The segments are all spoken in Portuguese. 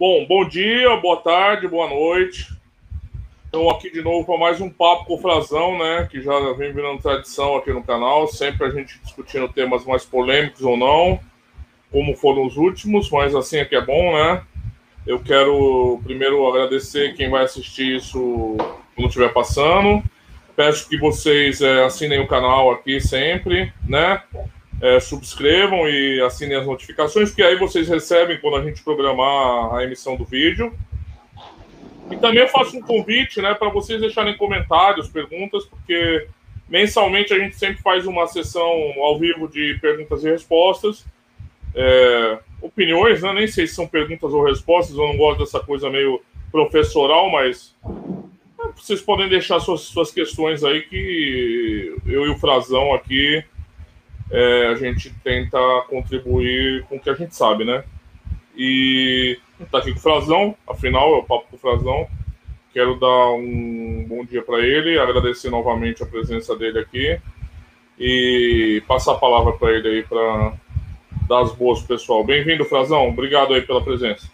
Bom, bom dia, boa tarde, boa noite. Estou aqui de novo para mais um papo com o Frazão, né? Que já vem virando tradição aqui no canal, sempre a gente discutindo temas mais polêmicos ou não, como foram os últimos, mas assim é que é bom, né? Eu quero primeiro agradecer quem vai assistir isso quando estiver passando. Peço que vocês é, assinem o canal aqui sempre, né? É, subscrevam e assinem as notificações, porque aí vocês recebem quando a gente programar a emissão do vídeo. E também eu faço um convite, né, para vocês deixarem comentários, perguntas, porque mensalmente a gente sempre faz uma sessão ao vivo de perguntas e respostas. É, opiniões, né? Nem sei se são perguntas ou respostas, eu não gosto dessa coisa meio professoral, mas vocês podem deixar suas, suas questões aí que eu e o Frazão aqui é, a gente tenta contribuir com o que a gente sabe, né? E tá aqui com o Frazão, afinal é o papo com o Frazão. Quero dar um bom dia para ele, agradecer novamente a presença dele aqui e passar a palavra para ele aí para dar as boas pessoal. Bem-vindo, Frazão. Obrigado aí pela presença.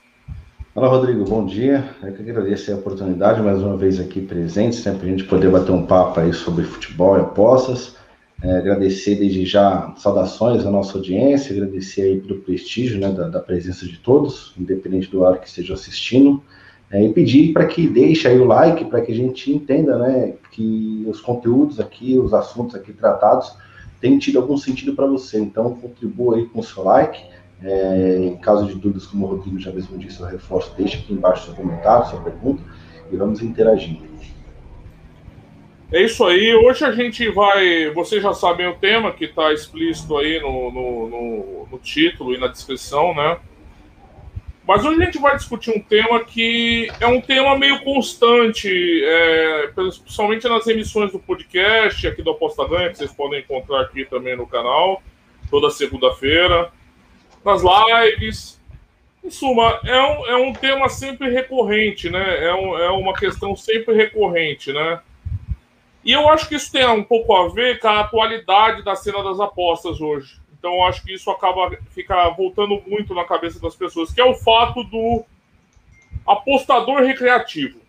Olá, Rodrigo, bom dia. Eu que agradeço a oportunidade, mais uma vez aqui presente, sempre a gente poder bater um papo aí sobre futebol e apostas. É, agradecer desde já saudações à nossa audiência, agradecer aí pelo prestígio né, da, da presença de todos, independente do horário que estejam assistindo, é, e pedir para que deixe aí o like, para que a gente entenda né, que os conteúdos aqui, os assuntos aqui tratados, têm tido algum sentido para você. Então, contribua aí com o seu like, é, em caso de dúvidas, como o Rodrigo já mesmo disse, eu reforço, deixe aqui embaixo seu comentário, sua pergunta, e vamos interagindo. É isso aí. Hoje a gente vai. Vocês já sabem o tema que está explícito aí no, no, no, no, título e na descrição, né? Mas hoje a gente vai discutir um tema que é um tema meio constante, é, principalmente nas emissões do podcast aqui do Aposta Ganha, que vocês podem encontrar aqui também no canal, toda segunda-feira nas lives. Em suma, é um, é um tema sempre recorrente, né? É, um, é uma questão sempre recorrente, né? E eu acho que isso tem um pouco a ver com a atualidade da cena das apostas hoje. Então, eu acho que isso acaba fica voltando muito na cabeça das pessoas, que é o fato do apostador recreativo,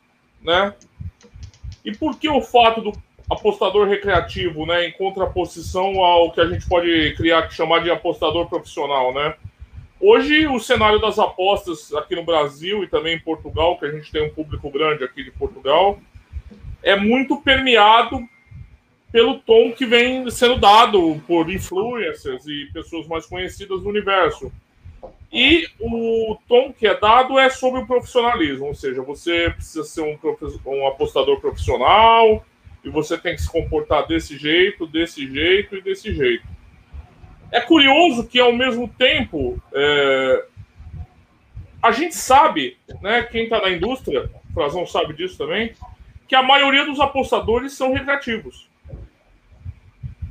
né? E por que o fato do apostador recreativo, né, em contraposição ao que a gente pode criar, chamar de apostador profissional, né? Hoje, o cenário das apostas aqui no Brasil e também em Portugal, que a gente tem um público grande aqui de Portugal, é muito permeado pelo tom que vem sendo dado por influencers e pessoas mais conhecidas do universo. E o tom que é dado é sobre o profissionalismo, ou seja, você precisa ser um, um apostador profissional e você tem que se comportar desse jeito, desse jeito e desse jeito. É curioso que, ao mesmo tempo, é... a gente sabe, né, quem está na indústria, o Frazão sabe disso também, que a maioria dos apostadores são recreativos.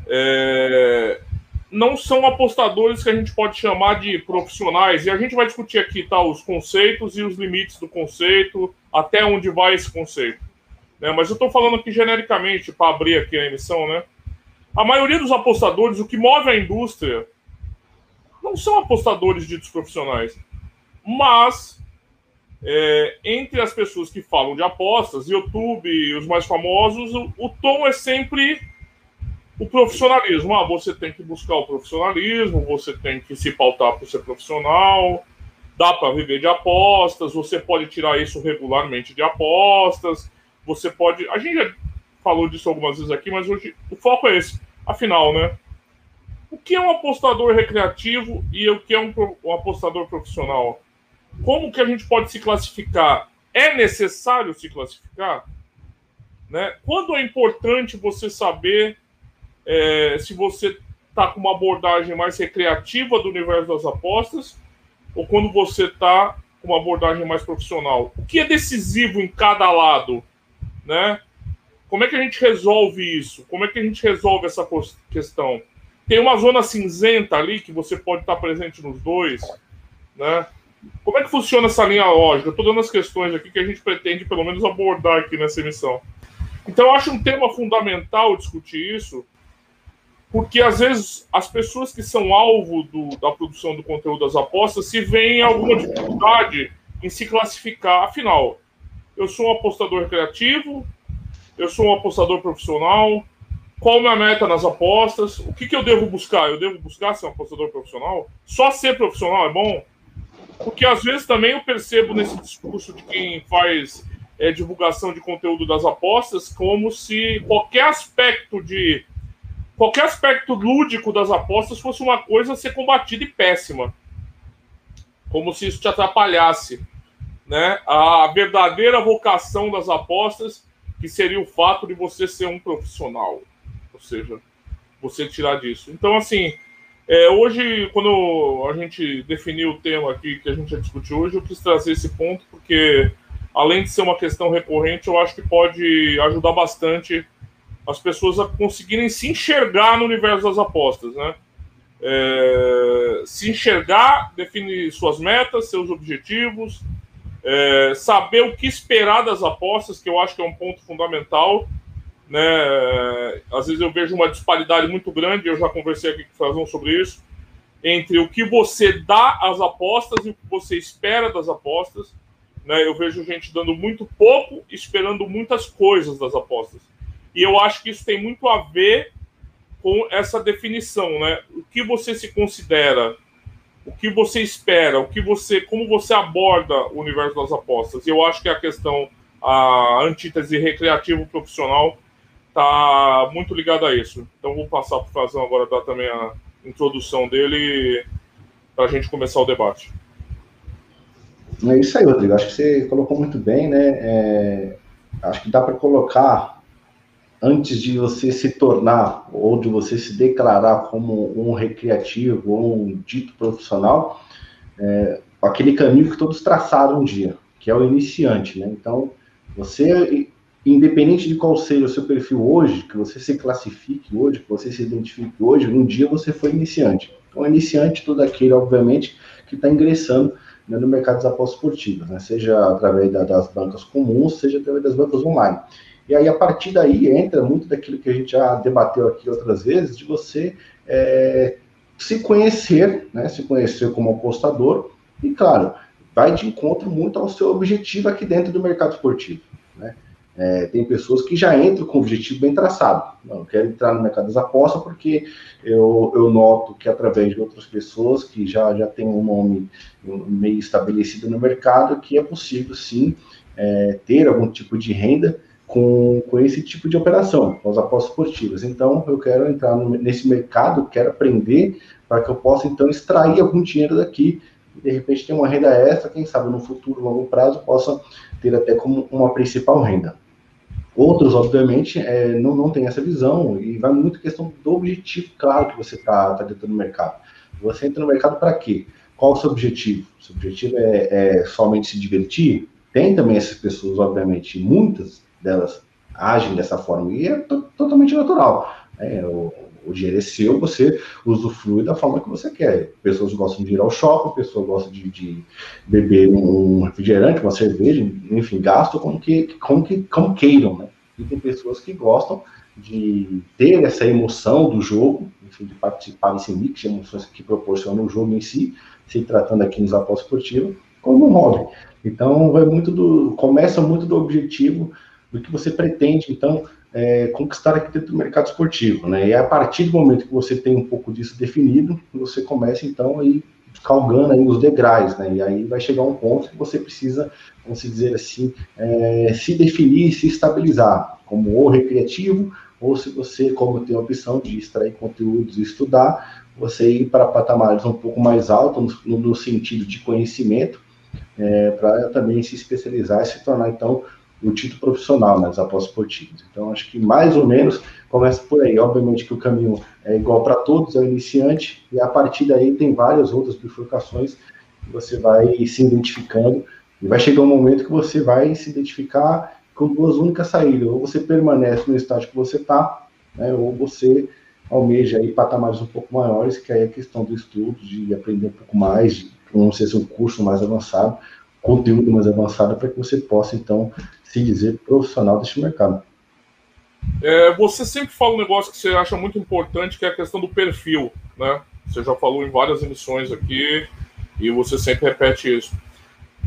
É... Não são apostadores que a gente pode chamar de profissionais, e a gente vai discutir aqui tá, os conceitos e os limites do conceito, até onde vai esse conceito. Né? Mas eu estou falando aqui genericamente, para abrir aqui a emissão, né? A maioria dos apostadores, o que move a indústria, não são apostadores ditos profissionais. Mas, é, entre as pessoas que falam de apostas, YouTube os mais famosos, o, o tom é sempre o profissionalismo. Ah, você tem que buscar o profissionalismo, você tem que se pautar por ser profissional, dá para viver de apostas, você pode tirar isso regularmente de apostas, você pode. A gente já falou disso algumas vezes aqui, mas hoje o foco é esse. Afinal, né? O que é um apostador recreativo e o que é um, um apostador profissional? Como que a gente pode se classificar? É necessário se classificar? Né? Quando é importante você saber é, se você está com uma abordagem mais recreativa do universo das apostas ou quando você está com uma abordagem mais profissional? O que é decisivo em cada lado? Né? Como é que a gente resolve isso? Como é que a gente resolve essa questão? Tem uma zona cinzenta ali que você pode estar presente nos dois, né? Como é que funciona essa linha lógica? Estou dando as questões aqui que a gente pretende, pelo menos, abordar aqui nessa emissão. Então, eu acho um tema fundamental discutir isso, porque às vezes as pessoas que são alvo do, da produção do conteúdo das apostas se veem alguma dificuldade em se classificar. Afinal, eu sou um apostador recreativo, eu sou um apostador profissional. Qual a minha meta nas apostas? O que, que eu devo buscar? Eu devo buscar ser um apostador profissional? Só ser profissional é bom? Porque às vezes também eu percebo nesse discurso de quem faz é, divulgação de conteúdo das apostas como se qualquer aspecto de qualquer aspecto lúdico das apostas fosse uma coisa a ser combatida e péssima. Como se isso te atrapalhasse. Né? A verdadeira vocação das apostas, que seria o fato de você ser um profissional. Ou seja, você tirar disso. Então, assim, é, hoje, quando a gente definiu o tema aqui que a gente vai discutir hoje, eu quis trazer esse ponto, porque além de ser uma questão recorrente, eu acho que pode ajudar bastante as pessoas a conseguirem se enxergar no universo das apostas, né? É, se enxergar, definir suas metas, seus objetivos, é, saber o que esperar das apostas, que eu acho que é um ponto fundamental. Né? Às vezes eu vejo uma disparidade muito grande, eu já conversei aqui com o Frazão sobre isso, entre o que você dá às apostas e o que você espera das apostas. Né? Eu vejo gente dando muito pouco, esperando muitas coisas das apostas. E eu acho que isso tem muito a ver com essa definição, né? O que você se considera, o que você espera, o que você, como você aborda o universo das apostas. Eu acho que a questão, a antítese recreativo profissional está muito ligada a isso. Então vou passar para o Frazão agora dar também a introdução dele para a gente começar o debate. É isso aí, Rodrigo. Acho que você colocou muito bem, né? É, acho que dá para colocar antes de você se tornar ou de você se declarar como um recreativo ou um dito profissional, é, aquele caminho que todos traçaram um dia, que é o iniciante, né? Então, você, independente de qual seja o seu perfil hoje, que você se classifique hoje, que você se identifique hoje, um dia você foi iniciante. Então, iniciante, todo aquele, obviamente, que está ingressando né, no mercado das apostas esportivas, né? seja através da, das bancas comuns, seja através das bancas online. E aí, a partir daí, entra muito daquilo que a gente já debateu aqui outras vezes, de você é, se conhecer, né, se conhecer como apostador, e claro, vai de encontro muito ao seu objetivo aqui dentro do mercado esportivo. Né? É, tem pessoas que já entram com o objetivo bem traçado. Não, eu quero entrar no mercado das apostas porque eu, eu noto que através de outras pessoas que já, já têm um nome meio estabelecido no mercado, que é possível sim é, ter algum tipo de renda com, com esse tipo de operação, com as apostas esportivas. Então, eu quero entrar no, nesse mercado, quero aprender para que eu possa, então, extrair algum dinheiro daqui e, de repente, ter uma renda extra, quem sabe, no futuro, longo prazo, possa ter até como uma principal renda. Outros, obviamente, é, não, não têm essa visão e vai muito questão do objetivo claro que você está tá dentro do mercado. Você entra no mercado para quê? Qual o seu objetivo? Seu objetivo é, é somente se divertir? Tem também essas pessoas, obviamente, muitas delas agem dessa forma, e é totalmente natural. É, o, o, dinheiro é seu, você usufrui da forma que você quer. Pessoas gostam de ir ao shopping, pessoas gostam de, de beber um refrigerante, uma cerveja, enfim, gastam como, que, como, que, como queiram, né? E tem pessoas que gostam de ter essa emoção do jogo, enfim, de participar desse mix de emoções que proporciona o jogo em si, se tratando aqui nos apostas esportivos, como um hobby. Então, vai muito do, começa muito do objetivo do que você pretende, então, é, conquistar aqui dentro do mercado esportivo, né? E a partir do momento que você tem um pouco disso definido, você começa, então, aí calgando aí os degraus, né? E aí vai chegar um ponto que você precisa, vamos dizer assim, é, se definir, se estabilizar, como ou recreativo, ou se você, como tem a opção de extrair conteúdos e estudar, você ir para patamares um pouco mais altos, no, no sentido de conhecimento, é, para também se especializar e se tornar, então, o título profissional nas né, apostas esportivas. Então, acho que mais ou menos começa por aí. Obviamente que o caminho é igual para todos, é o iniciante, e a partir daí tem várias outras bifurcações que você vai se identificando, e vai chegar um momento que você vai se identificar com duas únicas saídas. Ou você permanece no estágio que você está, né, ou você almeja aí patamares um pouco maiores, que aí é a questão do estudo, de aprender um pouco mais, de, não sei se um curso mais avançado, conteúdo mais avançado, para que você possa, então, se dizer profissional deste mercado. É, você sempre fala um negócio que você acha muito importante, que é a questão do perfil, né? Você já falou em várias emissões aqui e você sempre repete isso.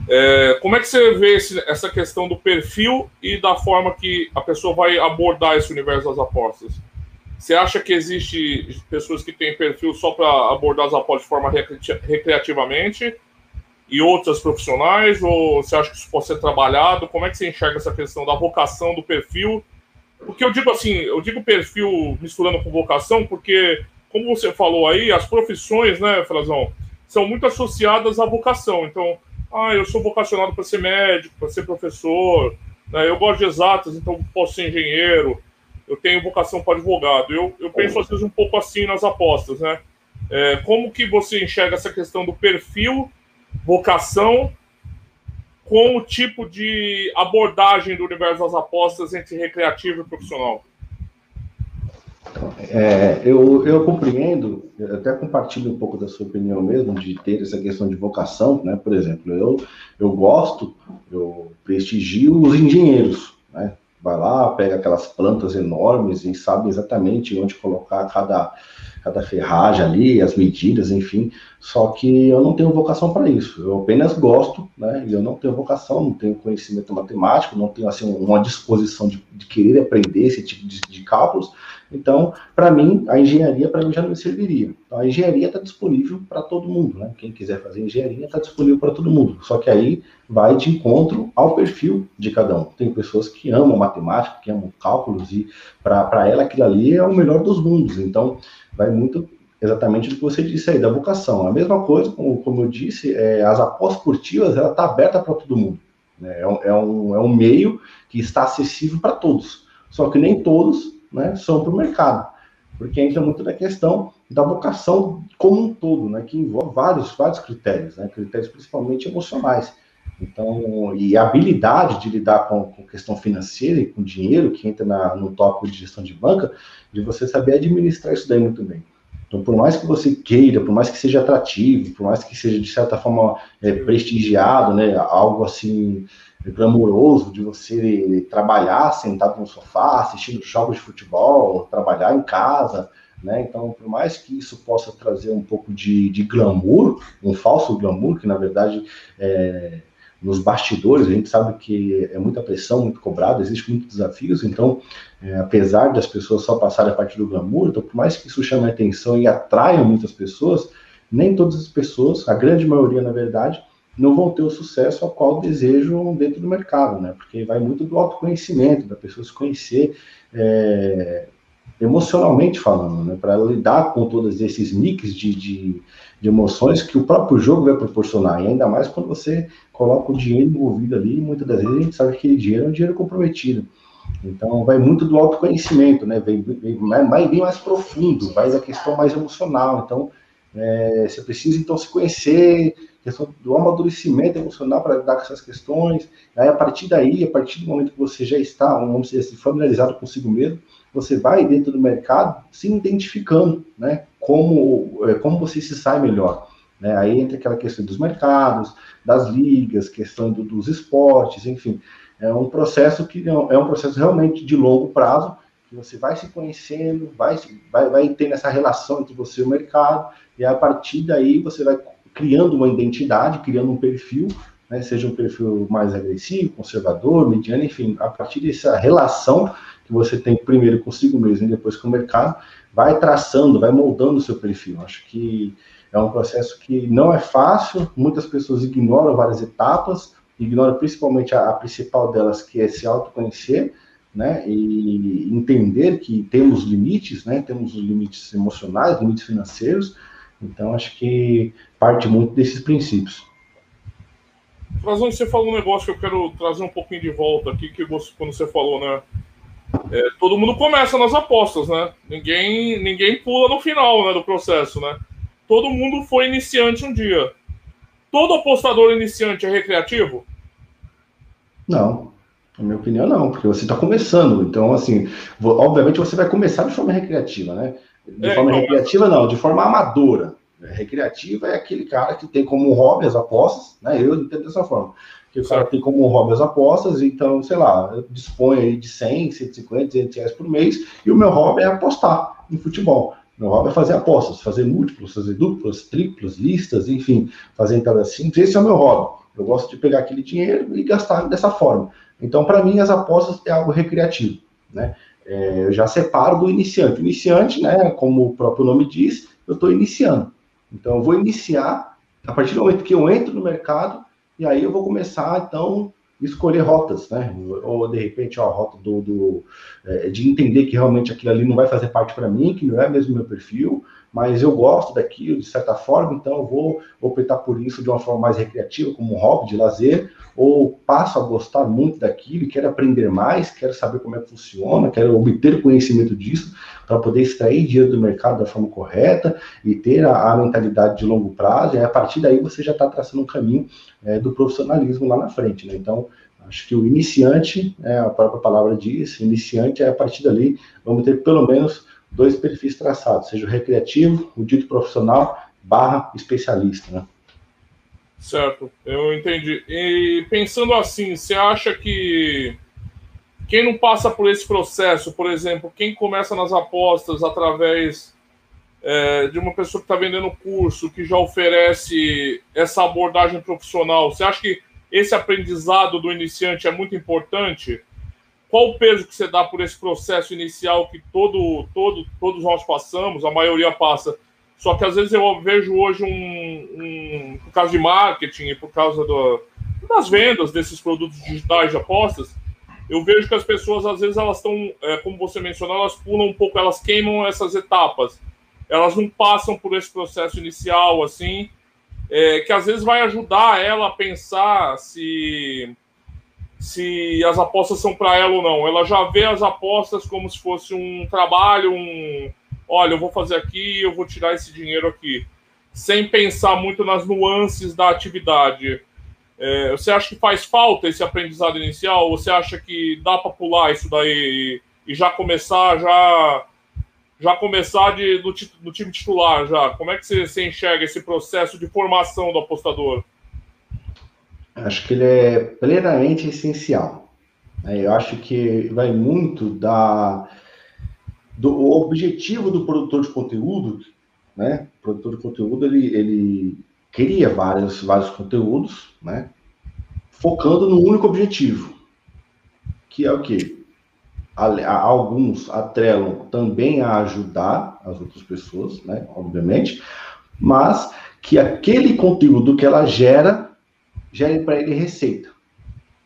É, como é que você vê esse, essa questão do perfil e da forma que a pessoa vai abordar esse universo das apostas? Você acha que existe pessoas que têm perfil só para abordar as apostas de forma recreativamente e outras profissionais? Ou você acha que isso pode ser trabalhado? Como é que você enxerga essa questão da vocação, do perfil? Porque eu digo assim, eu digo perfil misturando com vocação, porque, como você falou aí, as profissões, né, Frazão, são muito associadas à vocação. Então, ah, eu sou vocacionado para ser médico, para ser professor, né? eu gosto de exatas, então posso ser engenheiro, eu tenho vocação para advogado. Eu, eu penso às vezes um pouco assim nas apostas, né? É, como que você enxerga essa questão do perfil, vocação, com o tipo de abordagem do universo das apostas entre recreativo e profissional? É, eu, eu compreendo, eu até compartilho um pouco da sua opinião mesmo, de ter essa questão de vocação, né? Por exemplo, eu, eu gosto, eu prestigio os engenheiros, né? Vai lá, pega aquelas plantas enormes e sabe exatamente onde colocar cada, cada ferragem ali, as medidas, enfim. Só que eu não tenho vocação para isso. Eu apenas gosto, né? E eu não tenho vocação, não tenho conhecimento matemático, não tenho assim uma disposição de, de querer aprender esse tipo de, de cálculos. Então, para mim, a engenharia para mim já não me serviria. Então, a engenharia está disponível para todo mundo, né? Quem quiser fazer engenharia está disponível para todo mundo. Só que aí vai de encontro ao perfil de cada um. Tem pessoas que amam matemática, que amam cálculos e para ela aquilo ali é o melhor dos mundos. Então, vai muito exatamente do que você disse aí da vocação. A mesma coisa, como, como eu disse, é, as apostas esportivas ela está aberta para todo mundo. Né? É, um, é, um, é um meio que está acessível para todos. Só que nem todos né, são para o mercado, porque entra muito na questão da vocação como um todo, né, que envolve vários, vários critérios, né, critérios principalmente emocionais. Então, e a habilidade de lidar com, com questão financeira e com dinheiro, que entra na, no tópico de gestão de banca, de você saber administrar isso daí muito bem. Então, por mais que você queira, por mais que seja atrativo, por mais que seja, de certa forma, é, prestigiado, né, algo assim, glamouroso de você trabalhar sentado no sofá, assistindo jogos de futebol, trabalhar em casa, né? Então, por mais que isso possa trazer um pouco de, de glamour, um falso glamour, que na verdade é, nos bastidores a gente sabe que é muita pressão, muito cobrado, existe muitos desafios, então, é, apesar das pessoas só passarem a partir do glamour, então, por mais que isso chame a atenção e atraia muitas pessoas, nem todas as pessoas, a grande maioria, na verdade, não vão ter o sucesso ao qual desejam dentro do mercado, né? Porque vai muito do autoconhecimento, da pessoa se conhecer é, emocionalmente falando, né? Para lidar com todos esses mix de, de, de, emoções que o próprio jogo vai proporcionar, e ainda mais quando você coloca o dinheiro envolvido ali, e muitas das vezes a gente sabe que aquele dinheiro é um dinheiro comprometido. Então, vai muito do autoconhecimento, né? Vem, vem, bem mais profundo, vai da questão mais emocional. Então, é, você precisa, então, se conhecer, questão do amadurecimento emocional para lidar com essas questões. Aí, a partir daí, a partir do momento que você já está, vamos dizer assim, familiarizado consigo mesmo, você vai dentro do mercado se identificando, né? Como, é, como você se sai melhor. Né? Aí entra aquela questão dos mercados, das ligas, questão do, dos esportes, enfim. É um processo que é um processo realmente de longo prazo, que você vai se conhecendo, vai, vai, vai tendo essa relação entre você e o mercado, e a partir daí você vai criando uma identidade, criando um perfil, né, seja um perfil mais agressivo, conservador, mediano, enfim, a partir dessa relação que você tem primeiro consigo mesmo e depois com o mercado, vai traçando, vai moldando o seu perfil. Acho que é um processo que não é fácil, muitas pessoas ignoram várias etapas, ignoram principalmente a, a principal delas, que é se autoconhecer, né, e entender que temos limites, né, temos os limites emocionais, limites financeiros, então, acho que parte muito desses princípios. Frazão, você falou um negócio que eu quero trazer um pouquinho de volta aqui, que você, quando você falou, né? É, todo mundo começa nas apostas, né? Ninguém, ninguém pula no final né, do processo, né? Todo mundo foi iniciante um dia. Todo apostador iniciante é recreativo? Não. Na minha opinião, não, porque você está começando. Então, assim, obviamente você vai começar de forma recreativa, né? De é, forma então, recreativa, não, de forma amadora. Recreativa é aquele cara que tem como hobby as apostas, né? Eu entendo dessa forma. Que o cara tem como hobby as apostas, então, sei lá, dispõe aí de 100, 150, 200 reais por mês, e o meu hobby é apostar em futebol. Meu hobby é fazer apostas, fazer múltiplos, fazer duplas, triplos, listas, enfim, fazer entradas simples. Esse é o meu hobby. Eu gosto de pegar aquele dinheiro e gastar dessa forma. Então, para mim, as apostas é algo recreativo, né? É, eu já separo do iniciante. Iniciante, né, como o próprio nome diz, eu estou iniciando. Então, eu vou iniciar a partir do momento que eu entro no mercado, e aí eu vou começar, então, escolher rotas, né? Ou de repente, ó, a rota do, do é, de entender que realmente aquilo ali não vai fazer parte para mim, que não é mesmo meu perfil, mas eu gosto daquilo de certa forma, então eu vou optar por isso de uma forma mais recreativa, como um hobby de lazer, ou passo a gostar muito daquilo e quero aprender mais, quero saber como é que funciona, quero obter conhecimento disso para poder extrair dinheiro do mercado da forma correta e ter a, a mentalidade de longo prazo, e a partir daí você já está traçando um caminho é, do profissionalismo lá na frente, né? Então, acho que o iniciante, é, a própria palavra diz, iniciante é a partir dali, vamos ter pelo menos dois perfis traçados, seja o recreativo, o dito profissional, barra especialista, né? Certo, eu entendi. E pensando assim, você acha que quem não passa por esse processo, por exemplo, quem começa nas apostas através é, de uma pessoa que está vendendo curso, que já oferece essa abordagem profissional, você acha que esse aprendizado do iniciante é muito importante? Qual o peso que você dá por esse processo inicial que todo, todo, todos nós passamos, a maioria passa? Só que às vezes eu vejo hoje um, um por causa de marketing por causa do, das vendas desses produtos digitais de apostas, eu vejo que as pessoas às vezes elas estão, é, como você mencionou, elas pulam um pouco, elas queimam essas etapas. Elas não passam por esse processo inicial assim, é, que às vezes vai ajudar ela a pensar se se as apostas são para ela ou não. Ela já vê as apostas como se fosse um trabalho, um olha, eu vou fazer aqui, eu vou tirar esse dinheiro aqui, sem pensar muito nas nuances da atividade. É, você acha que faz falta esse aprendizado inicial? Ou você acha que dá para pular isso daí e, e, já começar já já começar de, do, do, time titular já? Como é que você, você enxerga esse processo de formação do apostador? Acho que ele é plenamente essencial. É, eu acho que vai muito da do objetivo do produtor de conteúdo, né? O produtor de conteúdo ele, ele cria vários, vários conteúdos, né? Focando no único objetivo, que é o que alguns atrelam também a ajudar as outras pessoas, né? Obviamente, mas que aquele conteúdo que ela gera gere para ele receita.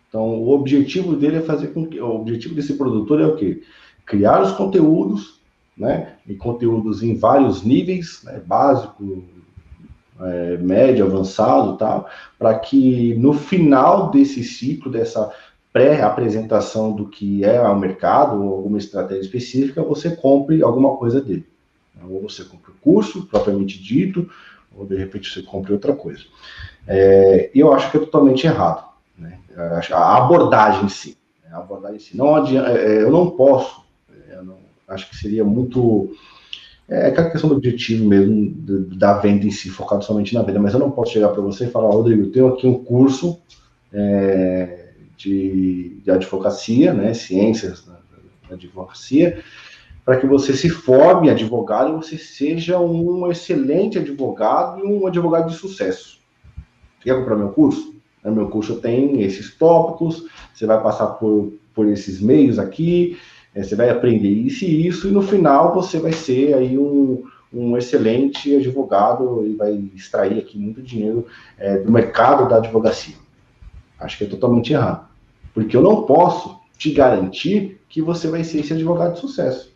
Então, o objetivo dele é fazer com que o objetivo desse produtor é o quê? criar os conteúdos, né? E conteúdos em vários níveis, né? básico, é, médio, avançado, tal, para que no final desse ciclo, dessa pré-apresentação do que é o mercado ou alguma estratégia específica, você compre alguma coisa dele. Ou você compre o curso propriamente dito, ou de repente você compre outra coisa. É, eu acho que é totalmente errado. Né? A abordagem em si. A abordagem em si. Não adianta, é, eu não posso acho que seria muito. É aquela questão do objetivo mesmo, da venda em si, focado somente na venda. Mas eu não posso chegar para você e falar, Rodrigo, eu tenho aqui um curso é, de, de advocacia, né, ciências da, da advocacia, para que você se forme advogado e você seja um excelente advogado e um advogado de sucesso. Quer comprar meu curso? Meu curso tem esses tópicos, você vai passar por, por esses meios aqui, é, você vai aprender isso e isso, e no final você vai ser aí um, um excelente advogado e vai extrair aqui muito dinheiro é, do mercado da advocacia. Acho que é totalmente errado. Porque eu não posso te garantir que você vai ser esse advogado de sucesso.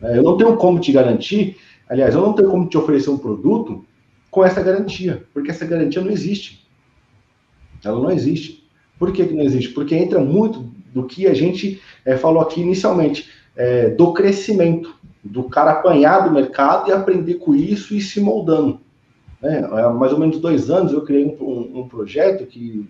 É, eu não tenho como te garantir, aliás, eu não tenho como te oferecer um produto com essa garantia, porque essa garantia não existe. Ela não existe. Por que, que não existe? Porque entra muito do que a gente é, falou aqui inicialmente, é, do crescimento, do cara apanhar do mercado e aprender com isso e se moldando. Né? Há mais ou menos dois anos eu criei um, um, um projeto que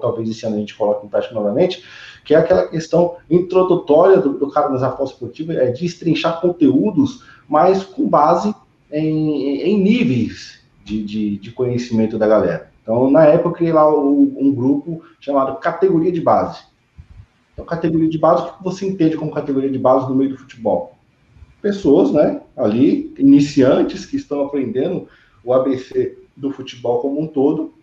talvez esse ano a gente coloque em prática novamente, que é aquela questão introdutória do, do cara nas apostas esportivas, é de estrinchar conteúdos, mas com base em, em níveis de, de, de, conhecimento da galera. Então, na época, eu criei lá um, um grupo chamado Categoria de Base. Então, categoria de base, o que você entende como categoria de base no meio do futebol? pessoas, né, ali, iniciantes que estão aprendendo o ABC do futebol como um todo,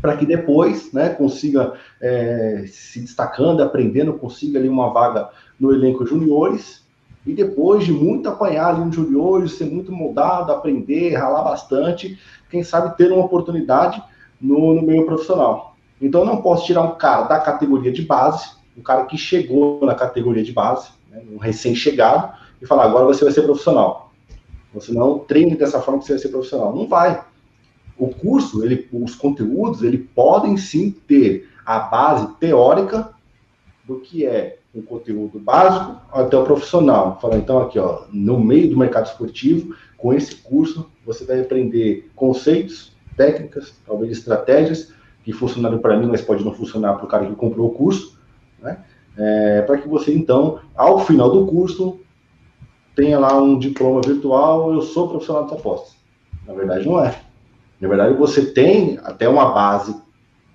para que depois, né, consiga é, se destacando, aprendendo, consiga ali uma vaga no elenco juniores, e depois de muito apanhar ali no juniores, ser muito moldado, aprender, ralar bastante, quem sabe ter uma oportunidade no, no meio profissional. Então não posso tirar um cara da categoria de base, um cara que chegou na categoria de base, né, um recém-chegado, e falar, agora você vai ser profissional. Você não treine dessa forma que você vai ser profissional. Não vai. O curso, ele, os conteúdos, ele podem sim ter a base teórica do que é um conteúdo básico até o profissional. Falar então aqui, ó, no meio do mercado esportivo, com esse curso você vai aprender conceitos, técnicas, talvez estratégias que funcionaram para mim, mas pode não funcionar para o cara que comprou o curso, né? É, para que você então, ao final do curso, tenha lá um diploma virtual, eu sou profissional de apostas. Na verdade, não é. Na verdade, você tem até uma base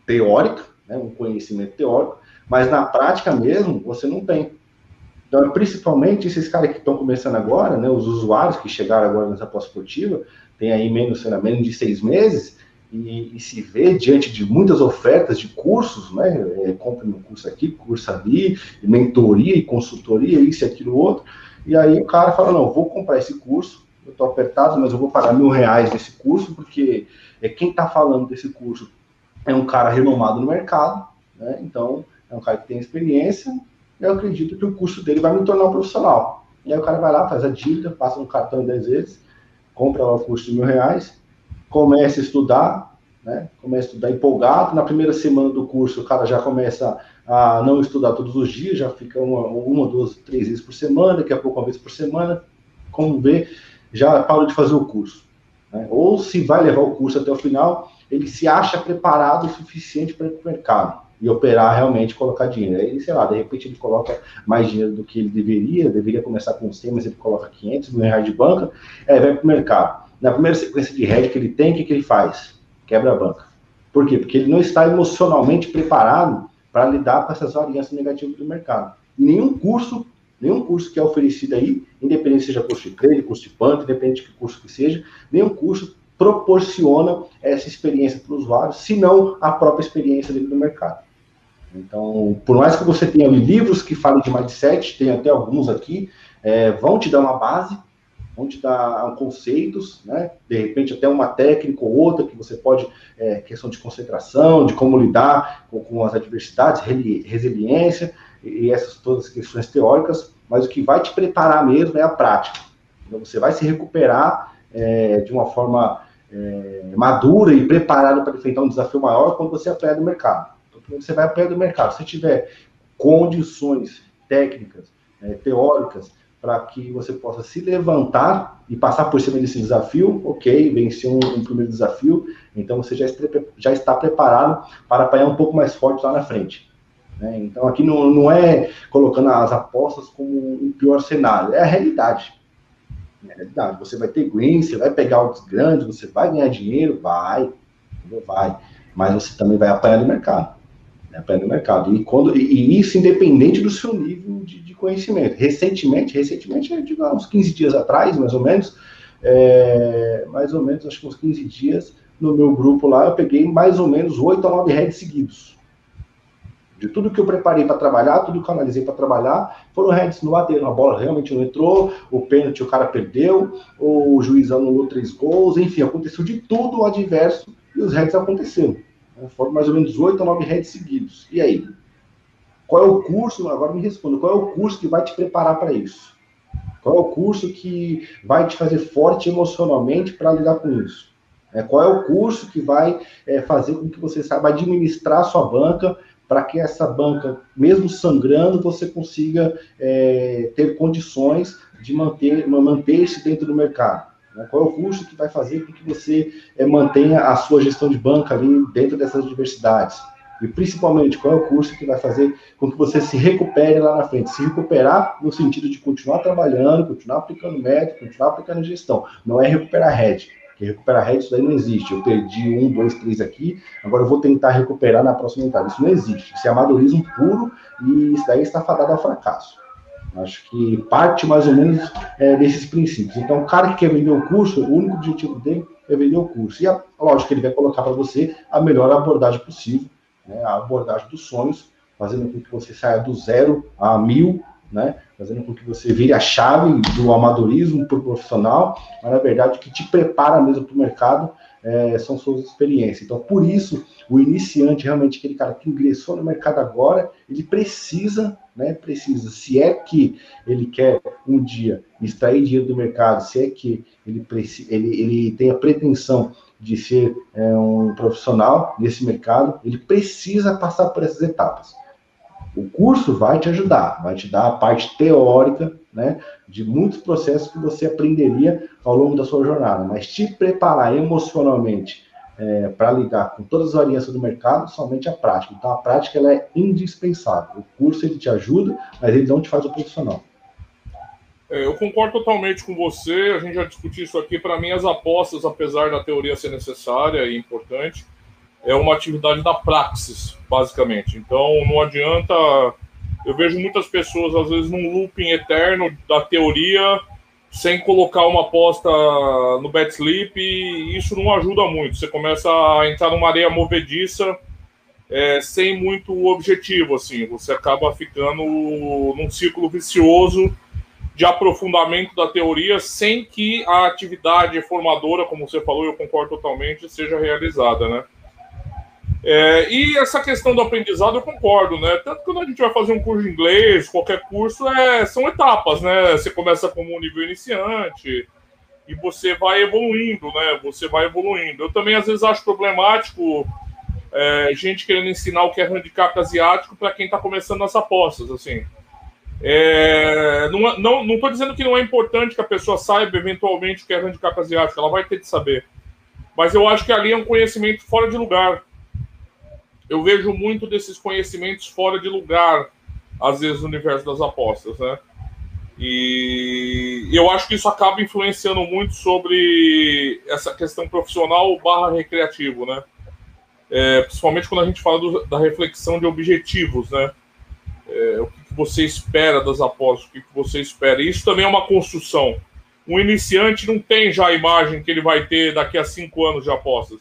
teórica, né, um conhecimento teórico, mas na prática mesmo, você não tem. Então, principalmente esses caras que estão começando agora, né, os usuários que chegaram agora nessa pós-esportiva, tem aí menos, lá, menos de seis meses, e, e, se vê diante de muitas ofertas de cursos, né, é, um curso aqui, curso ali, mentoria e consultoria, isso e aquilo outro, e aí o cara fala, não, vou comprar esse curso, eu estou apertado, mas eu vou pagar mil reais nesse curso, porque é, quem está falando desse curso é um cara renomado no mercado, né? Então, é um cara que tem experiência, eu acredito que o curso dele vai me tornar um profissional. E aí o cara vai lá, faz a dívida, passa um cartão 10 vezes, compra lá o curso de mil reais, começa a estudar, né? Começa a estudar empolgado. Na primeira semana do curso, o cara já começa a não estudar todos os dias, já fica uma, uma duas, três vezes por semana, daqui a pouco uma vez por semana. Como vê, já parou de fazer o curso. Né? Ou se vai levar o curso até o final, ele se acha preparado o suficiente para ir para o mercado e operar realmente, colocar dinheiro. Aí, sei lá, de repente ele coloca mais dinheiro do que ele deveria, deveria começar com 100, mas ele coloca 500 mil reais de banca, aí vai para o mercado. Na primeira sequência de hedge que ele tem, o que, que ele faz? Quebra a banca. Por quê? Porque ele não está emocionalmente preparado para lidar com essas varianças negativas do mercado. nenhum curso Nenhum curso que é oferecido aí, independente seja curso de trade, curso de banco, independente de que curso que seja, nenhum curso proporciona essa experiência para o usuário, senão a própria experiência dele no mercado. Então, por mais que você tenha livros que falem de mindset, tem até alguns aqui, é, vão te dar uma base, vão te dar conceitos, né? De repente até uma técnica ou outra que você pode, é, questão de concentração, de como lidar com, com as adversidades, resiliência, e essas todas as questões teóricas, mas o que vai te preparar mesmo é a prática. Então, você vai se recuperar é, de uma forma é, madura e preparada para enfrentar um desafio maior quando você apanhar do mercado. Você vai apanhar do mercado, se tiver condições técnicas, é, teóricas, para que você possa se levantar e passar por cima desse desafio, ok, venceu um, um primeiro desafio, então você já, já está preparado para apanhar um pouco mais forte lá na frente. Né? Então, aqui não, não é colocando as apostas como um pior cenário, é a realidade. É a realidade. Você vai ter green, você vai pegar outros grandes, você vai ganhar dinheiro, vai, vai. Mas você também vai apanhar no mercado. Né? No mercado. E, quando, e, isso independente do seu nível de, de conhecimento. Recentemente, recentemente, digamos, uns 15 dias atrás, mais ou menos, é, mais ou menos, acho que uns 15 dias, no meu grupo lá, eu peguei mais ou menos 8 a 9 heads seguidos. De tudo que eu preparei para trabalhar, tudo que eu analisei para trabalhar, foram heads no bateram. A bola realmente não entrou, o pênalti o cara perdeu, o juiz anulou três gols, enfim, aconteceu de tudo o adverso e os heads aconteceram. Foram mais ou menos oito a nove heads seguidos. E aí? Qual é o curso? Agora me responda. Qual é o curso que vai te preparar para isso? Qual é o curso que vai te fazer forte emocionalmente para lidar com isso? É, qual é o curso que vai é, fazer com que você saiba administrar a sua banca para que essa banca, mesmo sangrando, você consiga é, ter condições de manter manter-se dentro do mercado. Né? Qual é o custo que vai fazer com que você é, mantenha a sua gestão de banca ali dentro dessas diversidades? E principalmente, qual é o curso que vai fazer com que você se recupere lá na frente? Se recuperar no sentido de continuar trabalhando, continuar aplicando método, continuar aplicando gestão. Não é recuperar head. Porque recuperar rede, isso daí não existe. Eu perdi um, dois, três aqui, agora eu vou tentar recuperar na próxima entrada. Isso não existe. Isso é amadorismo puro e isso daí está fadado ao fracasso. Acho que parte mais ou menos é, desses princípios. Então, o cara que quer vender o curso, o único objetivo dele é vender o curso. E, a, lógico, ele vai colocar para você a melhor abordagem possível, né, a abordagem dos sonhos, fazendo com que você saia do zero a mil, né, fazendo com que você vire a chave do amadorismo para profissional, mas na verdade que te prepara mesmo para o mercado é, são suas experiências. Então, por isso, o iniciante, realmente aquele cara que ingressou no mercado agora, ele precisa, né? Precisa, se é que ele quer um dia extrair dinheiro do mercado, se é que ele, ele, ele tem a pretensão de ser é, um profissional nesse mercado, ele precisa passar por essas etapas. O curso vai te ajudar, vai te dar a parte teórica, né, de muitos processos que você aprenderia ao longo da sua jornada, mas te preparar emocionalmente é, para lidar com todas as variâncias do mercado, somente a prática. Então, a prática ela é indispensável. O curso ele te ajuda, mas ele não te faz o profissional. É, eu concordo totalmente com você. A gente já discutiu isso aqui. Para mim, as apostas, apesar da teoria ser necessária e importante, é uma atividade da praxis, basicamente. Então, não adianta. Eu vejo muitas pessoas, às vezes, num looping eterno da teoria sem colocar uma aposta no bet slip, e isso não ajuda muito. Você começa a entrar numa areia movediça é, sem muito objetivo, assim. Você acaba ficando num círculo vicioso de aprofundamento da teoria sem que a atividade formadora, como você falou, eu concordo totalmente, seja realizada, né? É, e essa questão do aprendizado eu concordo, né? Tanto que quando a gente vai fazer um curso de inglês, qualquer curso, é, são etapas, né? Você começa como um nível iniciante e você vai evoluindo, né? Você vai evoluindo. Eu também às vezes acho problemático é, gente querendo ensinar o que é handicap asiático para quem está começando nas apostas, assim. É, não, não, não tô dizendo que não é importante que a pessoa saiba eventualmente o que é handicap asiático, ela vai ter de saber. Mas eu acho que ali é um conhecimento fora de lugar eu vejo muito desses conhecimentos fora de lugar, às vezes, no universo das apostas, né? E eu acho que isso acaba influenciando muito sobre essa questão profissional barra recreativo, né? É, principalmente quando a gente fala do, da reflexão de objetivos, né? É, o que, você espera das apostas, o que, que você espera. Isso também é uma construção. Um iniciante não tem já a imagem que ele vai ter daqui a cinco anos de apostas.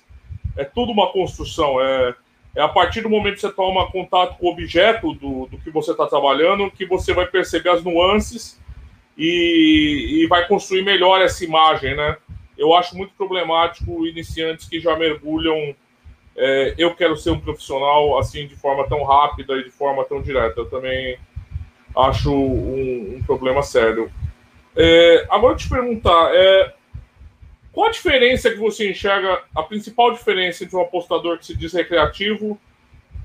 É tudo uma construção. É, é a partir do momento que você toma contato com o objeto do, do que você está trabalhando que você vai perceber as nuances e, e, vai construir melhor essa imagem, né? Eu acho muito problemático iniciantes que já mergulham. É, eu quero ser um profissional assim de forma tão rápida e de forma tão direta. Eu também acho um, um problema sério. É, agora te perguntar, é, qual a diferença que você enxerga, a principal diferença entre um apostador que se diz recreativo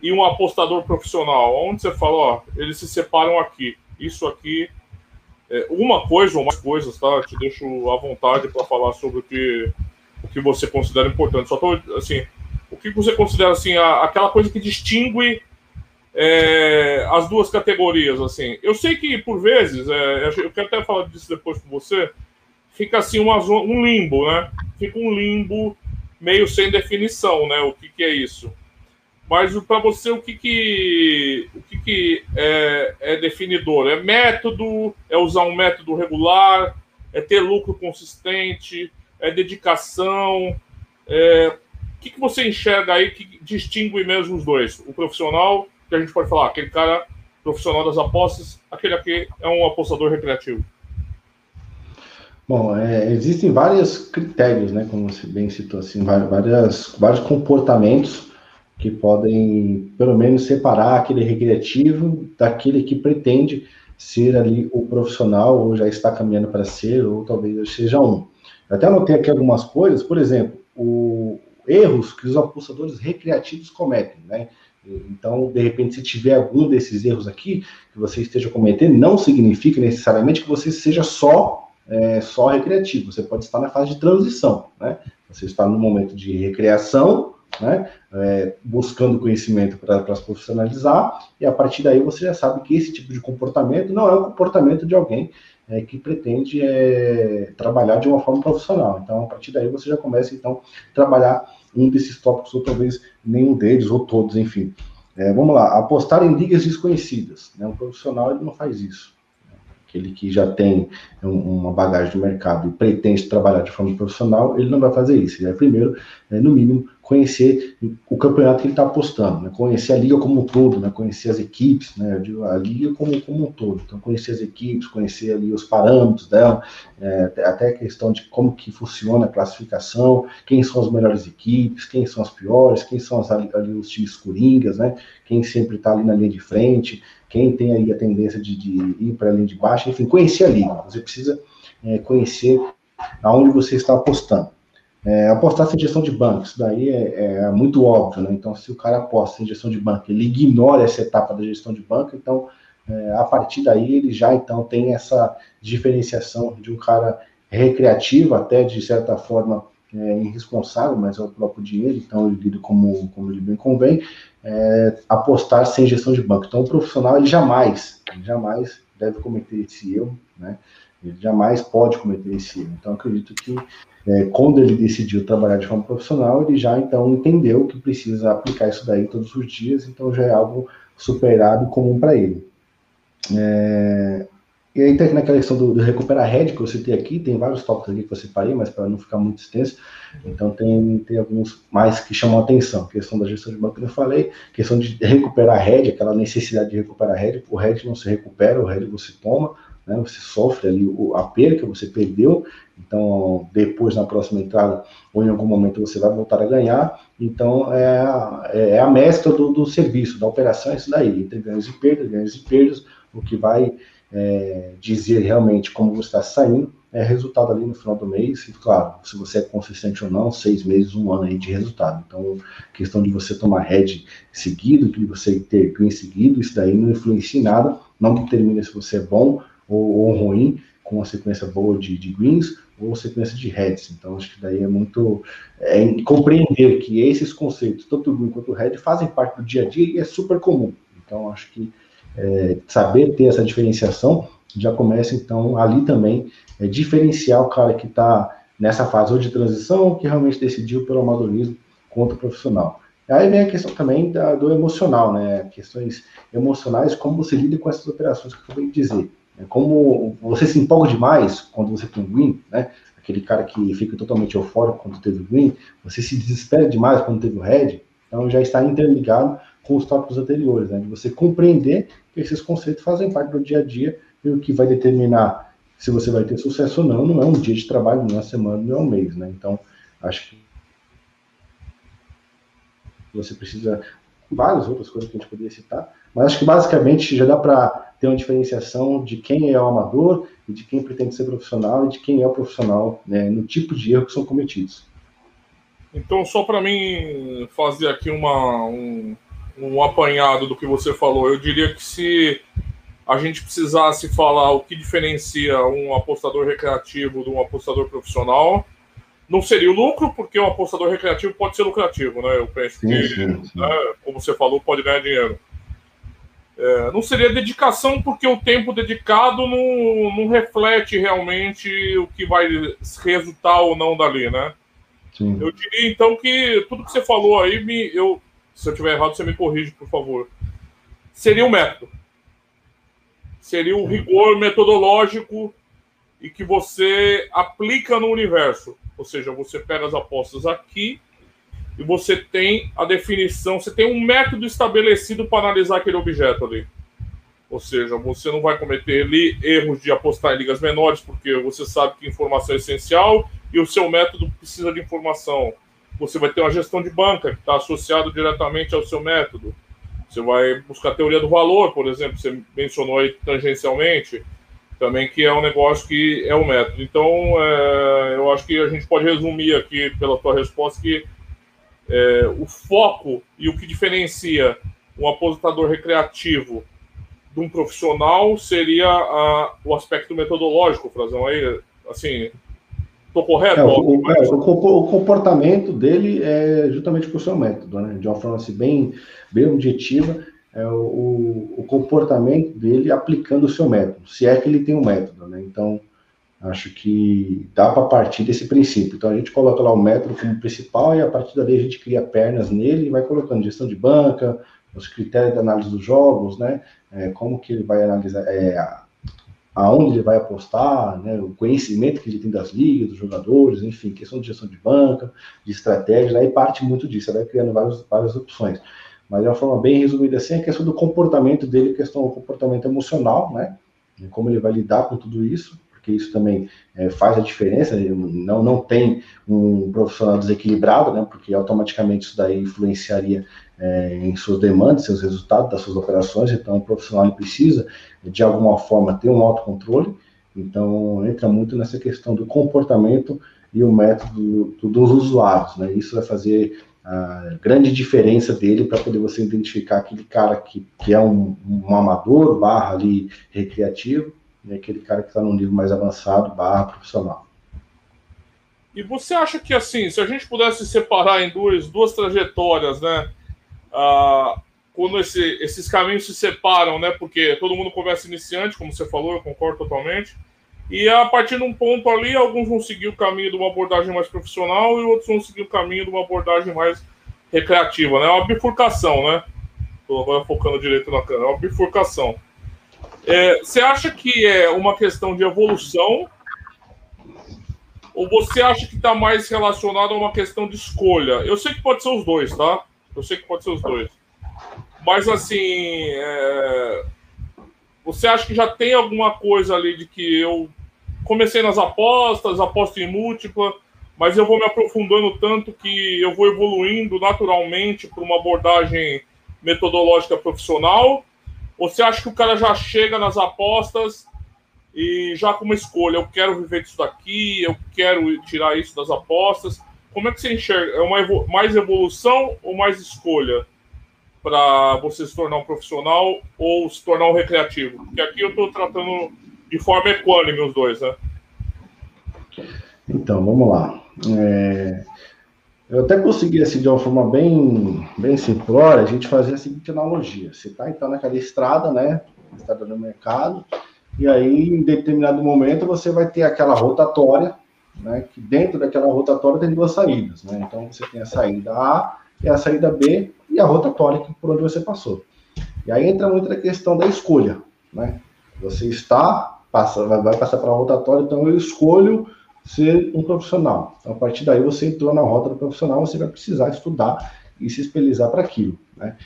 e um apostador profissional? Onde você fala, ó, eles se separam aqui. Isso aqui é uma coisa ou mais coisas, tá? te deixo à vontade para falar sobre o que, o que você considera importante. Só tô, assim, o que você considera, assim, a, aquela coisa que distingue é, as duas categorias, assim. Eu sei que, por vezes, é, eu quero até falar disso depois com você, fica assim uma, um limbo, né? Fica um limbo meio sem definição, né? O que, que é isso? Mas para você, o que, que, o que, que é, é definidor? É método? É usar um método regular? É ter lucro consistente? É dedicação? É, o que, que você enxerga aí que distingue mesmo os dois? O profissional, que a gente pode falar, aquele cara profissional das apostas, aquele aqui é um apostador recreativo. Bom, é, existem vários critérios, né, como você bem citou, assim, várias, vários comportamentos que podem, pelo menos, separar aquele recreativo daquele que pretende ser ali o profissional, ou já está caminhando para ser, ou talvez seja um. Eu até anotei aqui algumas coisas, por exemplo, o, erros que os apostadores recreativos cometem, né? Então, de repente, se tiver algum desses erros aqui que você esteja cometendo, não significa necessariamente que você seja só é, só recreativo, você pode estar na fase de transição, né? Você está no momento de recreação, né? É, buscando conhecimento para se profissionalizar, e a partir daí você já sabe que esse tipo de comportamento não é o comportamento de alguém é, que pretende é, trabalhar de uma forma profissional. Então, a partir daí você já começa, então, a trabalhar um desses tópicos, ou talvez nenhum deles, ou todos, enfim. É, vamos lá, apostar em ligas desconhecidas. Né? Um profissional ele não faz isso. Aquele que já tem uma bagagem de mercado e pretende trabalhar de forma profissional, ele não vai fazer isso. Ele vai primeiro, é, no mínimo, conhecer o campeonato que ele está apostando, né? conhecer a liga como um todo, né? conhecer as equipes, né? a liga como, como um todo. Então, conhecer as equipes, conhecer ali os parâmetros dela, é, até a questão de como que funciona a classificação, quem são as melhores equipes, quem são as piores, quem são as, ali, os times coringas, né? quem sempre está ali na linha de frente, quem tem aí a tendência de, de ir para a linha de baixo, enfim, conhecer a liga. Você precisa é, conhecer aonde você está apostando. É, apostar sem gestão de banco, isso daí é, é, muito óbvio, né? Então, se o cara aposta em gestão de banco, ele ignora essa etapa da gestão de banco, então, é, a partir daí, ele já, então, tem essa diferenciação de um cara recreativo, até de certa forma é, irresponsável, mas é o próprio dinheiro, então ele lida como, como ele bem convém, é, apostar sem gestão de banco. Então, o profissional, ele jamais, jamais deve cometer esse erro, né? Ele jamais pode cometer esse erro. Então, acredito que é, quando ele decidiu trabalhar de forma profissional, ele já então entendeu que precisa aplicar isso daí todos os dias, então já é algo superado e comum para ele. É, e aí tem naquela questão do, do, recuperar head que eu citei aqui, tem vários tópicos aqui que eu separei, mas para não ficar muito extenso, então tem, tem alguns mais que chamam a atenção. questão da gestão de banco que eu falei, questão de recuperar head, aquela necessidade de recuperar head, o head não se recupera, o head você toma, né, você sofre ali a perca, você perdeu, então depois na próxima entrada ou em algum momento você vai voltar a ganhar, então é a, é a mescla do, do serviço, da operação, é isso daí, entre ganhos e perdas, ganhos e perdas, o que vai é, dizer realmente como você está saindo, é resultado ali no final do mês, e claro, se você é consistente ou não, seis meses, um ano aí de resultado. Então, questão de você tomar head seguido, de você ter green seguido, isso daí não influencia em nada, não determina se você é bom ou, ou ruim, com uma sequência boa de, de greens ou sequência de heads. Então, acho que daí é muito é, compreender que esses conceitos, tanto o green quanto o head, fazem parte do dia a dia e é super comum. Então, acho que é, saber ter essa diferenciação já começa, então, ali também é, diferenciar o cara que está nessa fase ou de transição, que realmente decidiu pelo amadorismo contra o profissional. Aí vem a questão também da, do emocional, né? Questões emocionais, como você lida com essas operações que eu acabei de dizer. É como você se empolga demais quando você tem um win, né? Aquele cara que fica totalmente eufórico quando teve o win, você se desespera demais quando teve o red, então já está interligado com os tópicos anteriores, né? De você compreender que esses conceitos fazem parte do dia a dia e o que vai determinar se você vai ter sucesso ou não, não é um dia de trabalho, não é uma semana, não é um mês, né? Então, acho que você precisa várias outras coisas que a gente poderia citar, mas acho que basicamente já dá para ter uma diferenciação de quem é o amador e de quem pretende ser profissional e de quem é o profissional né, no tipo de erro que são cometidos. Então, só para mim fazer aqui uma, um, um apanhado do que você falou, eu diria que se a gente precisasse falar o que diferencia um apostador recreativo de um apostador profissional, não seria o lucro, porque um apostador recreativo pode ser lucrativo, né? Eu penso sim, que, sim, sim. Né, como você falou, pode ganhar dinheiro. É, não seria dedicação, porque o tempo dedicado não, não reflete realmente o que vai resultar ou não dali, né? Eu diria então que tudo que você falou aí, me, eu, se eu tiver errado, você me corrige, por favor. Seria um método. Seria um rigor metodológico e que você aplica no universo. Ou seja, você pega as apostas aqui e você tem a definição, você tem um método estabelecido para analisar aquele objeto ali. Ou seja, você não vai cometer ali erros de apostar em ligas menores, porque você sabe que informação é essencial e o seu método precisa de informação. Você vai ter uma gestão de banca que está associado diretamente ao seu método. Você vai buscar a teoria do valor, por exemplo, você mencionou aí tangencialmente também, que é um negócio que é o método. Então, é, eu acho que a gente pode resumir aqui, pela tua resposta, que é, o foco e o que diferencia um aposentador recreativo de um profissional seria a, o aspecto metodológico, Frazão. Aí, assim, estou correto? É, o, mas... é, o, comportamento dele é justamente por seu método, né? De uma forma assim, bem, bem objetiva é o, o, comportamento dele aplicando o seu método, se é que ele tem um método, né? Então, acho que dá para partir desse princípio. Então, a gente coloca lá o método como principal e a partir dali a gente cria pernas nele e vai colocando gestão de banca, os critérios de análise dos jogos, né? É, como que ele vai analisar, é, aonde ele vai apostar, né, o conhecimento que ele tem das ligas, dos jogadores, enfim, questão de gestão de banca, de estratégia, aí parte muito disso, vai criando várias, várias opções. Mas de uma forma bem resumida assim, a questão do comportamento dele, questão do comportamento emocional, né, como ele vai lidar com tudo isso, porque isso também é, faz a diferença, não, não tem um profissional desequilibrado, né, porque automaticamente isso daí influenciaria é, em suas demandas, seus resultados das suas operações, então o profissional precisa, de alguma forma, ter um autocontrole, então entra muito nessa questão do comportamento e o método do, dos usuários, né, isso vai fazer a grande diferença dele para poder você identificar aquele cara que, que é um, um amador, barra ali, recreativo, e aquele cara que está num nível mais avançado, barra profissional. E você acha que, assim, se a gente pudesse separar em duas, duas trajetórias, né? Ah, quando esse, esses caminhos se separam, né? Porque todo mundo começa iniciante, como você falou, eu concordo totalmente. E a partir de um ponto ali, alguns vão seguir o caminho de uma abordagem mais profissional e outros vão seguir o caminho de uma abordagem mais recreativa, né? É uma bifurcação, né? Estou agora focando direito na câmera, é uma bifurcação. É, você acha que é uma questão de evolução ou você acha que está mais relacionado a uma questão de escolha? Eu sei que pode ser os dois, tá? Eu sei que pode ser os dois. Mas assim, é... você acha que já tem alguma coisa ali de que eu comecei nas apostas, aposto em múltipla, mas eu vou me aprofundando tanto que eu vou evoluindo naturalmente para uma abordagem metodológica profissional? Ou você acha que o cara já chega nas apostas e já com uma escolha? Eu quero viver disso daqui, eu quero tirar isso das apostas. Como é que você enxerga? É uma evo mais evolução ou mais escolha para você se tornar um profissional ou se tornar um recreativo? Porque aqui eu estou tratando de forma equânime os dois, né? Então, vamos lá. É... Eu até consegui, assim, de uma forma bem, bem simplória, a gente fazer a seguinte analogia. Você está, então, naquela estrada, né? Estrada no mercado, e aí, em determinado momento, você vai ter aquela rotatória, né? Que dentro daquela rotatória tem duas saídas, né? Então, você tem a saída A e a saída B e a rotatória por onde você passou. E aí entra muito a questão da escolha, né? Você está, passa, vai passar para a rotatória, então eu escolho ser um profissional. Então, a partir daí, você entrou na rota do profissional, você vai precisar estudar e se espelizar para aquilo. Né?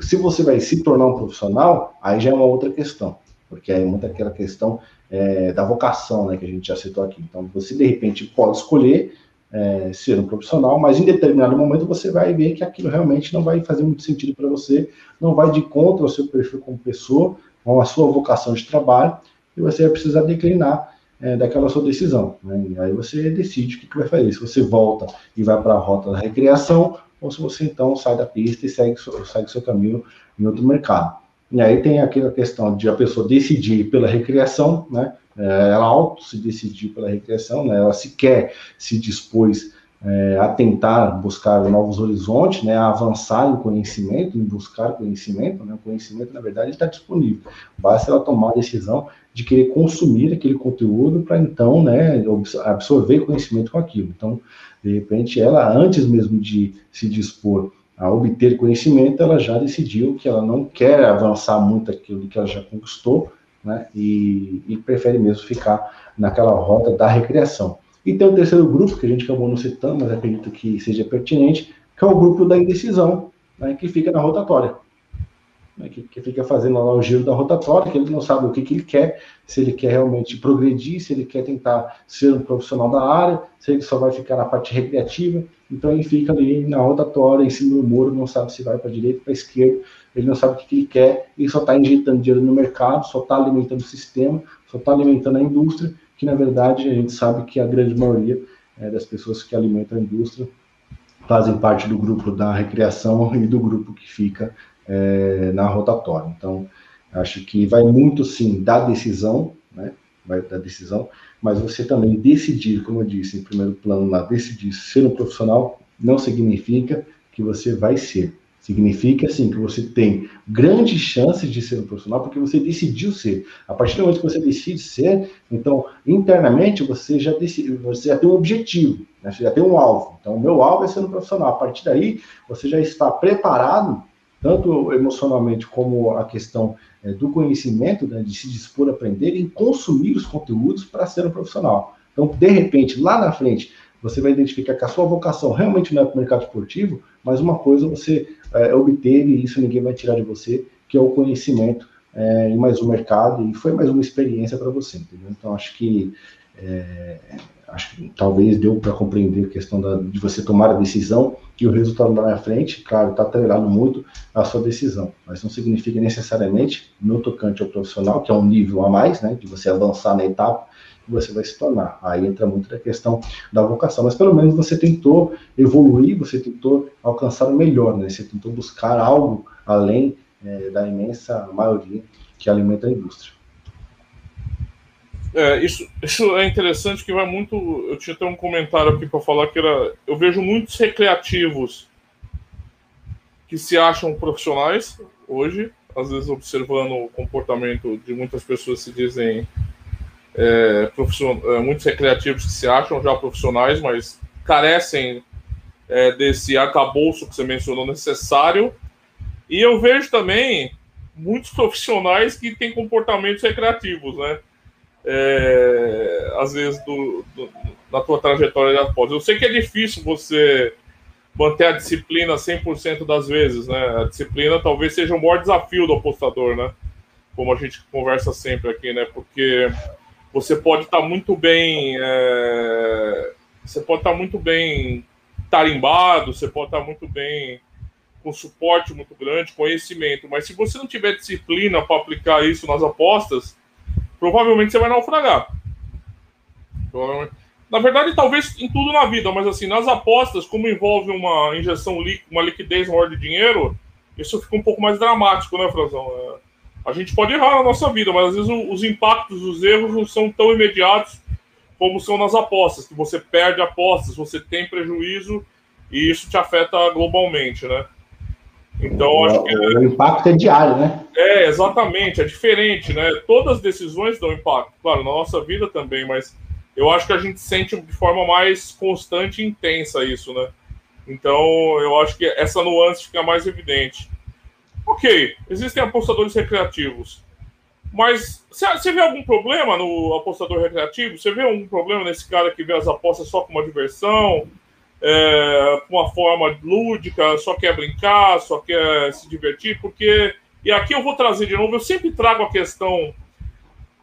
Se você vai se tornar um profissional, aí já é uma outra questão, porque é muito aquela questão é, da vocação, né, que a gente já citou aqui. Então, você, de repente, pode escolher é, ser um profissional, mas em determinado momento você vai ver que aquilo realmente não vai fazer muito sentido para você, não vai de contra o seu perfil como pessoa, com a sua vocação de trabalho, e você vai precisar declinar é, daquela sua decisão. Né? E aí você decide o que, que vai fazer. Se você volta e vai para a rota da recreação, ou se você então sai da pista e segue, segue seu caminho em outro mercado. E aí tem aquela questão de a pessoa decidir pela recreação, né? É, ela auto se decidir pela recreação, né? Ela sequer se dispôs é, a tentar buscar novos horizontes, né, a avançar em conhecimento, em buscar conhecimento, né, o conhecimento, na verdade, está disponível. Basta ela tomar a decisão de querer consumir aquele conteúdo para, então, né, absorver conhecimento com aquilo. Então, de repente, ela, antes mesmo de se dispor a obter conhecimento, ela já decidiu que ela não quer avançar muito aquilo que ela já conquistou, né, e, e prefere mesmo ficar naquela rota da recreação. E tem o terceiro grupo, que a gente acabou não citando, mas acredito que seja pertinente, que é o grupo da indecisão, né, que fica na rotatória. Né, que, que, fica fazendo lá o giro da rotatória, que ele não sabe o que, que ele quer, se ele quer realmente progredir, se ele quer tentar ser um profissional da área, se ele só vai ficar na parte recreativa. Então ele fica ali na rotatória, em cima do muro, não sabe se vai para direita para esquerda, ele não sabe o que, que ele quer, ele só está injetando dinheiro no mercado, só está alimentando o sistema, só está alimentando a indústria, que na verdade a gente sabe que a grande maioria é, das pessoas que alimentam a indústria fazem parte do grupo da recreação e do grupo que fica é, na rotatória. Então, acho que vai muito sim da decisão, né? Da decisão, mas você também decidir, como eu disse, em primeiro plano, lá, decidir ser um profissional não significa que você vai ser. Significa, assim, que você tem grandes chances de ser um profissional porque você decidiu ser. A partir do momento que você decide ser, então, internamente, você já, decide, você já tem um objetivo, né? você já tem um alvo. Então, o meu alvo é ser um profissional. A partir daí, você já está preparado tanto emocionalmente como a questão é, do conhecimento, né, de se dispor a aprender e consumir os conteúdos para ser um profissional. Então, de repente, lá na frente, você vai identificar que a sua vocação realmente não é para o mercado esportivo, mas uma coisa você é, obteve e isso ninguém vai tirar de você, que é o conhecimento é, em mais um mercado e foi mais uma experiência para você, entendeu? Então, acho que é, acho que talvez deu para compreender a questão da, de você tomar a decisão e o resultado lá na frente, claro, está atrelado muito à sua decisão, mas não significa necessariamente no tocante ao profissional, que é um nível a mais, né, de você avançar na etapa, que você vai se tornar. Aí entra muito a questão da vocação, mas pelo menos você tentou evoluir, você tentou alcançar o melhor, né, você tentou buscar algo além é, da imensa maioria que alimenta a indústria. É, isso, isso é interessante que vai muito. Eu tinha até um comentário aqui para falar que era. Eu vejo muitos recreativos que se acham profissionais hoje, às vezes observando o comportamento de muitas pessoas que se dizem é, profission... É, muitos recreativos que se acham já profissionais, mas carecem é, desse arcabouço que você mencionou necessário. E eu vejo também muitos profissionais que têm comportamentos recreativos, né? é, às vezes, do, do, na tua trajetória de após. Eu sei que é difícil você manter a disciplina 100% das vezes, né? A disciplina talvez seja o maior desafio do apostador, né? Como a gente conversa sempre aqui, né? Porque você pode estar tá muito bem... É... Você pode estar tá muito bem tarimbado, você pode estar tá muito bem com suporte muito grande, conhecimento, mas se você não tiver disciplina para aplicar isso nas apostas, provavelmente você vai naufragar. Na verdade, talvez em tudo na vida, mas assim, nas apostas, como envolve uma injeção, uma liquidez maior de dinheiro, isso fica um pouco mais dramático, né, Frazão? É, a gente pode errar na nossa vida, mas às vezes os impactos dos erros não são tão imediatos como são nas apostas, que você perde apostas, você tem prejuízo e isso te afeta globalmente, né? Então, o, acho que. O impacto é diário, né? É, exatamente, é diferente, né? Todas as decisões dão impacto, claro, na nossa vida também, mas eu acho que a gente sente de forma mais constante e intensa isso, né? Então, eu acho que essa nuance fica mais evidente. Ok, existem apostadores recreativos, mas você vê algum problema no apostador recreativo? Você vê algum problema nesse cara que vê as apostas só como uma diversão? É, uma forma lúdica, só quer brincar, só quer se divertir, porque. E aqui eu vou trazer de novo, eu sempre trago a questão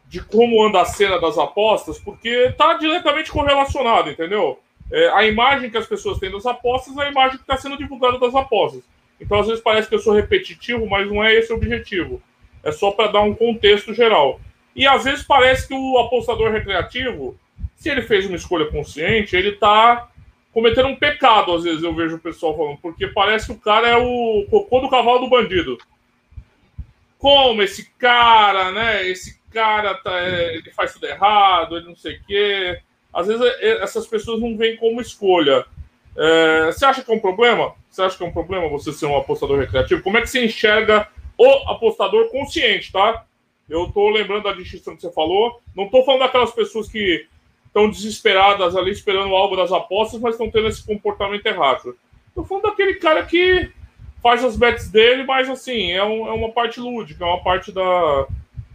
de como anda a cena das apostas, porque está diretamente correlacionado, entendeu? É, a imagem que as pessoas têm das apostas é a imagem que está sendo divulgada das apostas. Então, às vezes, parece que eu sou repetitivo, mas não é esse o objetivo. É só para dar um contexto geral. E às vezes parece que o apostador recreativo, se ele fez uma escolha consciente, ele está cometendo um pecado, às vezes eu vejo o pessoal falando, porque parece que o cara é o cocô do cavalo do bandido. Como esse cara, né? Esse cara tá, é, ele faz tudo errado, ele não sei o quê. Às vezes é, essas pessoas não veem como escolha. É, você acha que é um problema? Você acha que é um problema você ser um apostador recreativo? Como é que você enxerga o apostador consciente, tá? Eu tô lembrando da distinção que você falou. Não tô falando daquelas pessoas que estão desesperadas ali esperando algo das apostas, mas estão tendo esse comportamento errado. Estou falando daquele cara que faz as bets dele, mas assim, é, um, é uma parte lúdica, é uma parte da,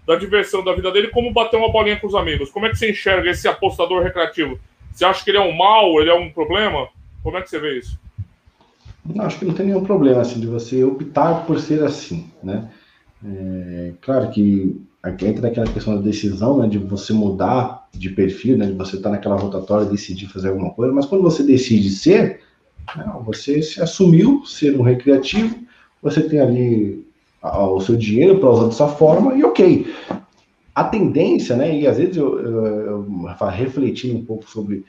da diversão da vida dele, como bater uma bolinha com os amigos. Como é que você enxerga esse apostador recreativo? Você acha que ele é um mal, ele é um problema? Como é que você vê isso? Não, acho que não tem nenhum problema assim de você optar por ser assim, né? É, claro que entra naquela questão da decisão, né, de você mudar de perfil, né, de você estar tá naquela rotatória e decidir fazer alguma coisa, mas quando você decide ser, né, você se assumiu ser um recreativo, você tem ali o seu dinheiro para usar dessa forma e ok. A tendência, né, e às vezes eu, eu, eu refletindo um pouco sobre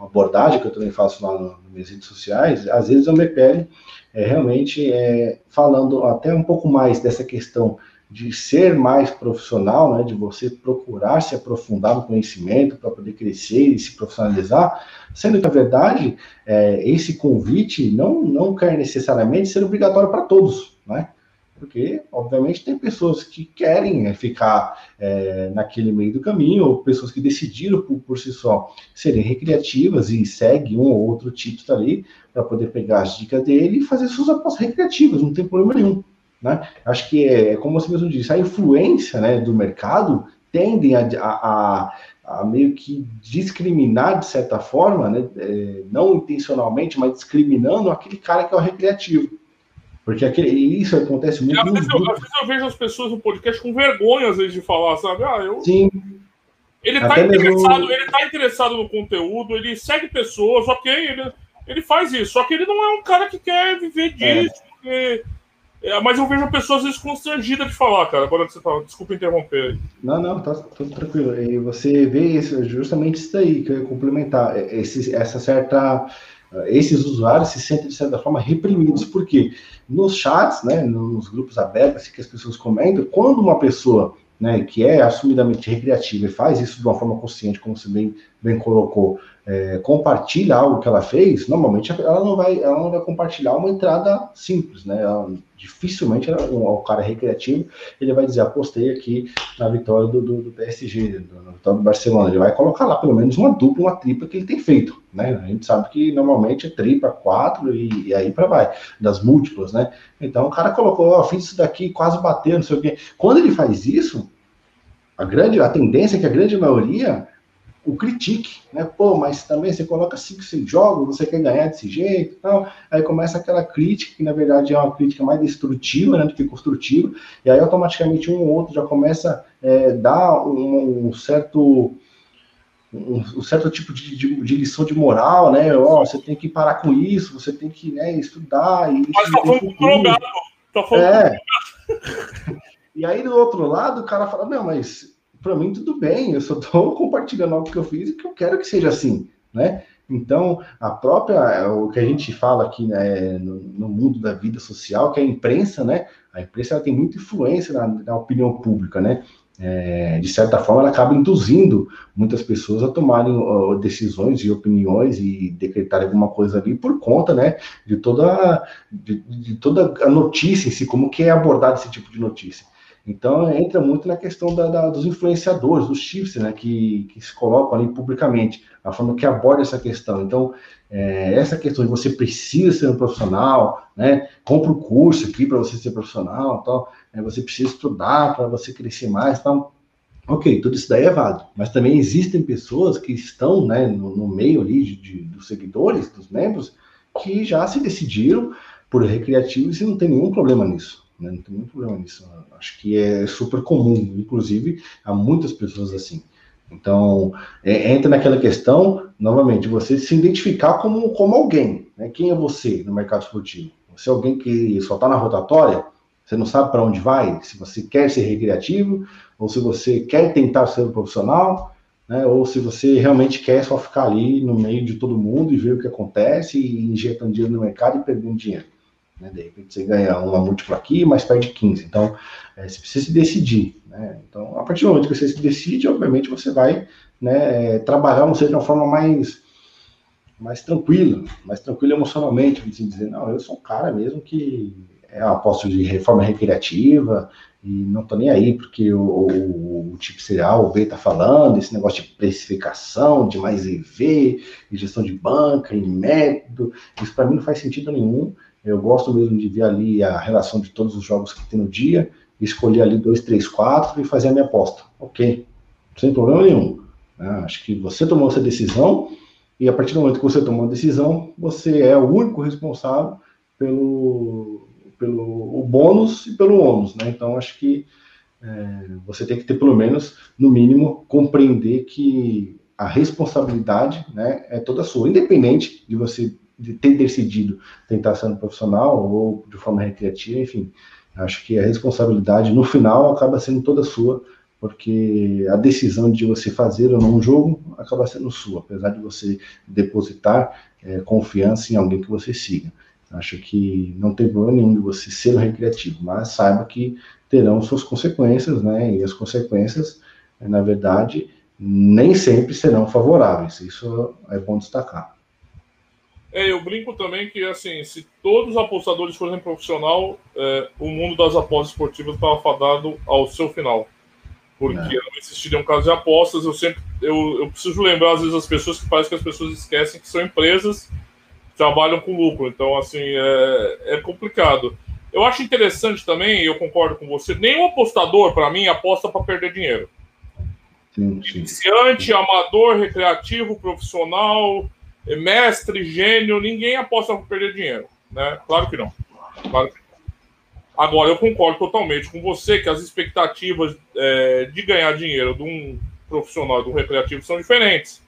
a abordagem que eu também faço lá nas minhas redes sociais, às vezes eu me pego é, realmente é, falando até um pouco mais dessa questão de ser mais profissional, né, de você procurar se aprofundar no conhecimento para poder crescer e se profissionalizar, sendo que, na verdade, é, esse convite não, não quer necessariamente ser obrigatório para todos, né? Porque, obviamente, tem pessoas que querem é, ficar é, naquele meio do caminho, ou pessoas que decidiram por, por si só serem recreativas e seguem um ou outro título ali para poder pegar as dicas dele e fazer suas apostas recreativas, não tem problema nenhum. Né? Acho que é, é como você mesmo disse, a influência né, do mercado tendem a, a, a, meio que discriminar, de certa forma, né, é, não intencionalmente, mas discriminando aquele cara que é o recreativo. Porque aquele, isso acontece muito. Às vezes, eu, às vezes eu vejo as pessoas no podcast com vergonha, às vezes, de falar, sabe? Ah, eu. Sim. Ele está interessado, mesmo... ele tá interessado no conteúdo, ele segue pessoas, ok, ele, ele faz isso. Só que ele não é um cara que quer viver disso. É. É, mas eu vejo pessoas às vezes constrangidas de falar, cara. Agora que você fala, desculpa interromper aí. Não, não, tá tudo tranquilo. E você vê isso, justamente isso daí que eu ia complementar. É, esse, essa certa. Esses usuários se sentem, de certa forma, reprimidos. porque Nos chats, né, nos grupos abertos, assim, que as pessoas comentam, quando uma pessoa né, que é assumidamente recreativa e faz isso de uma forma consciente, como você bem, bem colocou, é, compartilha algo que ela fez, normalmente ela não vai, ela não vai compartilhar uma entrada simples, né? Ela, dificilmente ela, o, cara recreativo ele vai dizer apostei aqui na vitória do, do, do PSG, do, na vitória do Barcelona. Ele vai colocar lá pelo menos uma dupla, uma tripla que ele tem feito, né? A gente sabe que normalmente é tripla, quatro e, e aí para vai das múltiplas, né? Então o cara colocou, ó, fiz isso daqui, quase bateu, não sei o quê. Quando ele faz isso, a grande, a tendência é que a grande maioria o critique, né? Pô, mas também você coloca 5, 6 jogos, você quer ganhar desse jeito e tal. Aí começa aquela crítica, que na verdade é uma crítica mais destrutiva né, do que construtiva, e aí automaticamente um ou outro já começa a é, dar um, um certo. Um, um, certo tipo de, de, de, lição de moral, né? Ó, oh, você tem que parar com isso, você tem que né, estudar. E Mas tá falando drogado. Tá falando é. E aí, do outro lado, o cara fala, não, mas para mim tudo bem, eu só estou compartilhando algo que eu fiz e que eu quero que seja assim, né? Então, a própria, o que a gente fala aqui né, no, no, mundo da vida social, que é a imprensa, né? A imprensa tem muita influência na, na opinião pública, né? É, de certa forma, ela acaba induzindo muitas pessoas a tomarem decisões e opiniões e decretarem alguma coisa ali por conta, né, de toda, de, de toda a notícia em si, como que é abordado esse tipo de notícia. Então, entra muito na questão da, da, dos influenciadores, dos chiefs, né, que, que, se colocam ali publicamente, a forma que aborda essa questão. Então, é, essa questão de você precisa ser um profissional, né, compra o um curso aqui para você ser profissional, tal, é, você precisa estudar para você crescer mais, tal. Ok, tudo isso daí é válido, mas também existem pessoas que estão né, no, no meio ali de, de, dos seguidores, dos membros, que já se decidiram por recreativos e não tem nenhum problema nisso. Né? Não tem nenhum problema nisso. Acho que é super comum, inclusive, há muitas pessoas assim. Então, é, entra naquela questão, novamente, você se identificar como, como alguém. Né? Quem é você no mercado esportivo? Você é alguém que só está na rotatória? Você não sabe para onde vai? Se você quer ser recreativo, ou se você quer tentar ser um profissional, né? ou se você realmente quer só ficar ali no meio de todo mundo e ver o que acontece e injetando dinheiro no mercado e perdendo dinheiro. Né? De repente você ganha uma múltipla aqui, mas perde 15. Então, é, você precisa se decidir. Né? Então, a partir do momento que você se decide, obviamente você vai né, trabalhar, não sei, de uma forma mais, mais tranquila, mais tranquila emocionalmente, assim, dizer, não, eu sou um cara mesmo que é aposto de reforma recreativa e não tô nem aí porque o, o, o tipo cereal, o B tá falando, esse negócio de precificação, de mais EV, e gestão de banca, e método, isso para mim não faz sentido nenhum. Eu gosto mesmo de ver ali a relação de todos os jogos que tem no dia, escolher ali dois, três, quatro e fazer a minha aposta. Ok, sem problema nenhum. Né? Acho que você tomou essa decisão e a partir do momento que você tomou a decisão, você é o único responsável pelo, pelo o bônus e pelo ônus. Né? Então, acho que é, você tem que ter, pelo menos, no mínimo, compreender que a responsabilidade né, é toda sua, independente de você de ter decidido tentar ser um profissional ou de forma recreativa, enfim. Acho que a responsabilidade no final acaba sendo toda sua, porque a decisão de você fazer ou não um jogo acaba sendo sua, apesar de você depositar é, confiança em alguém que você siga. Acho que não tem problema nenhum de você ser um recreativo, mas saiba que terão suas consequências, né? E as consequências, na verdade, nem sempre serão favoráveis. Isso é bom destacar. É, eu brinco também que, assim, se todos os apostadores fossem profissional, é, o mundo das apostas esportivas estava fadado ao seu final. Porque é. não existiria um caso de apostas. Eu sempre eu, eu preciso lembrar, às vezes, as pessoas que parece que as pessoas esquecem que são empresas que trabalham com lucro. Então, assim, é, é complicado. Eu acho interessante também, e eu concordo com você, nenhum apostador, para mim, aposta para perder dinheiro. Sim, sim. Iniciante, amador, recreativo, profissional, mestre, gênio, ninguém aposta para perder dinheiro. Né? Claro que não. Claro que. Agora, eu concordo totalmente com você que as expectativas é, de ganhar dinheiro de um profissional de um recreativo são diferentes.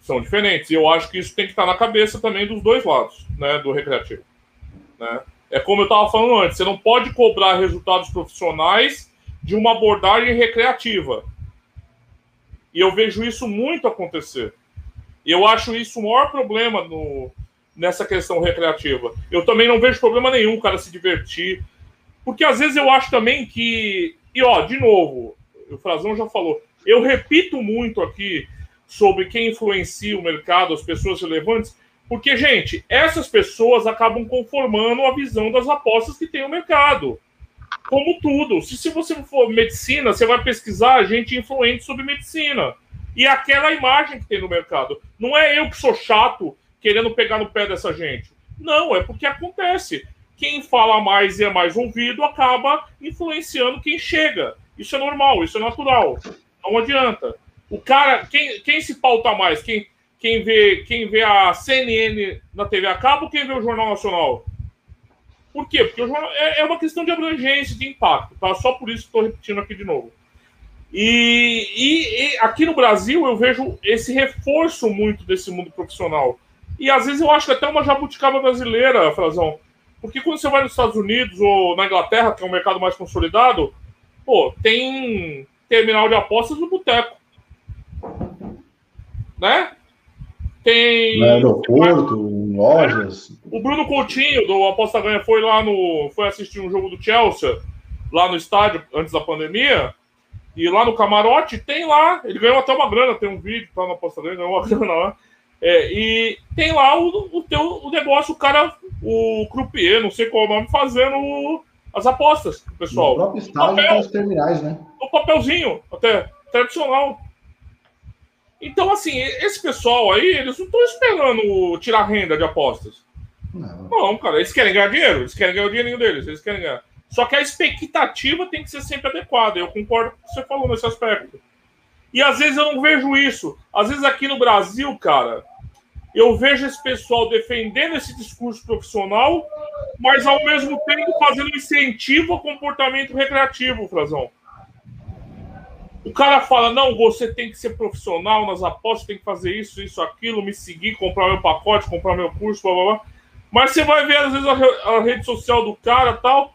São diferentes. E eu acho que isso tem que estar na cabeça também dos dois lados, né, do recreativo. Né? É como eu estava falando antes, você não pode cobrar resultados profissionais de uma abordagem recreativa. E eu vejo isso muito acontecer. Eu acho isso o maior problema no, nessa questão recreativa. Eu também não vejo problema nenhum o cara se divertir. Porque às vezes eu acho também que. E ó, de novo, o Frazão já falou. Eu repito muito aqui sobre quem influencia o mercado, as pessoas relevantes, porque, gente, essas pessoas acabam conformando a visão das apostas que tem o mercado. Como tudo. Se, se você for medicina, você vai pesquisar gente influente sobre medicina e aquela imagem que tem no mercado. Não é eu que sou chato querendo pegar no pé dessa gente. Não, é porque acontece. Quem fala mais e é mais ouvido acaba influenciando quem chega. Isso é normal, isso é natural. Não adianta. O cara, quem, quem se pauta mais? Quem, quem, vê, quem vê a CNN na TV a cabo ou quem vê o Jornal Nacional? Por quê? Porque jornal, é, é uma questão de abrangência, de impacto. Tá? Só por isso estou repetindo aqui de novo. E, e, e, aqui no Brasil eu vejo esse reforço muito desse mundo profissional. E às vezes eu acho que até uma jabuticaba brasileira, Frazão. Porque quando você vai nos Estados Unidos ou na Inglaterra, que é um mercado mais consolidado, pô, tem terminal de apostas no boteco. Né? Tem. No aeroporto, em lojas. O Bruno Coutinho, do Aposta Ganha, foi lá no. Foi assistir um jogo do Chelsea, lá no estádio, antes da pandemia. E lá no camarote tem lá, ele ganhou até uma grana, tem um vídeo, tá na posta dele, ganhou uma grana lá. É, e tem lá o, o teu o negócio, o cara, o croupier, não sei qual é o nome, fazendo as apostas, pessoal. No próprio estádio papel, os terminais, né? O papelzinho, até, tradicional. Então, assim, esse pessoal aí, eles não estão esperando tirar renda de apostas. Não. não, cara, eles querem ganhar dinheiro, eles querem ganhar o dinheirinho deles, eles querem ganhar. Só que a expectativa tem que ser sempre adequada. Eu concordo com o que você falou nesse aspecto. E às vezes eu não vejo isso. Às vezes aqui no Brasil, cara, eu vejo esse pessoal defendendo esse discurso profissional, mas ao mesmo tempo fazendo incentivo ao comportamento recreativo, Frazão. O cara fala: não, você tem que ser profissional nas apostas, tem que fazer isso, isso, aquilo, me seguir, comprar meu pacote, comprar meu curso, blá blá blá. Mas você vai ver, às vezes, a, a rede social do cara tal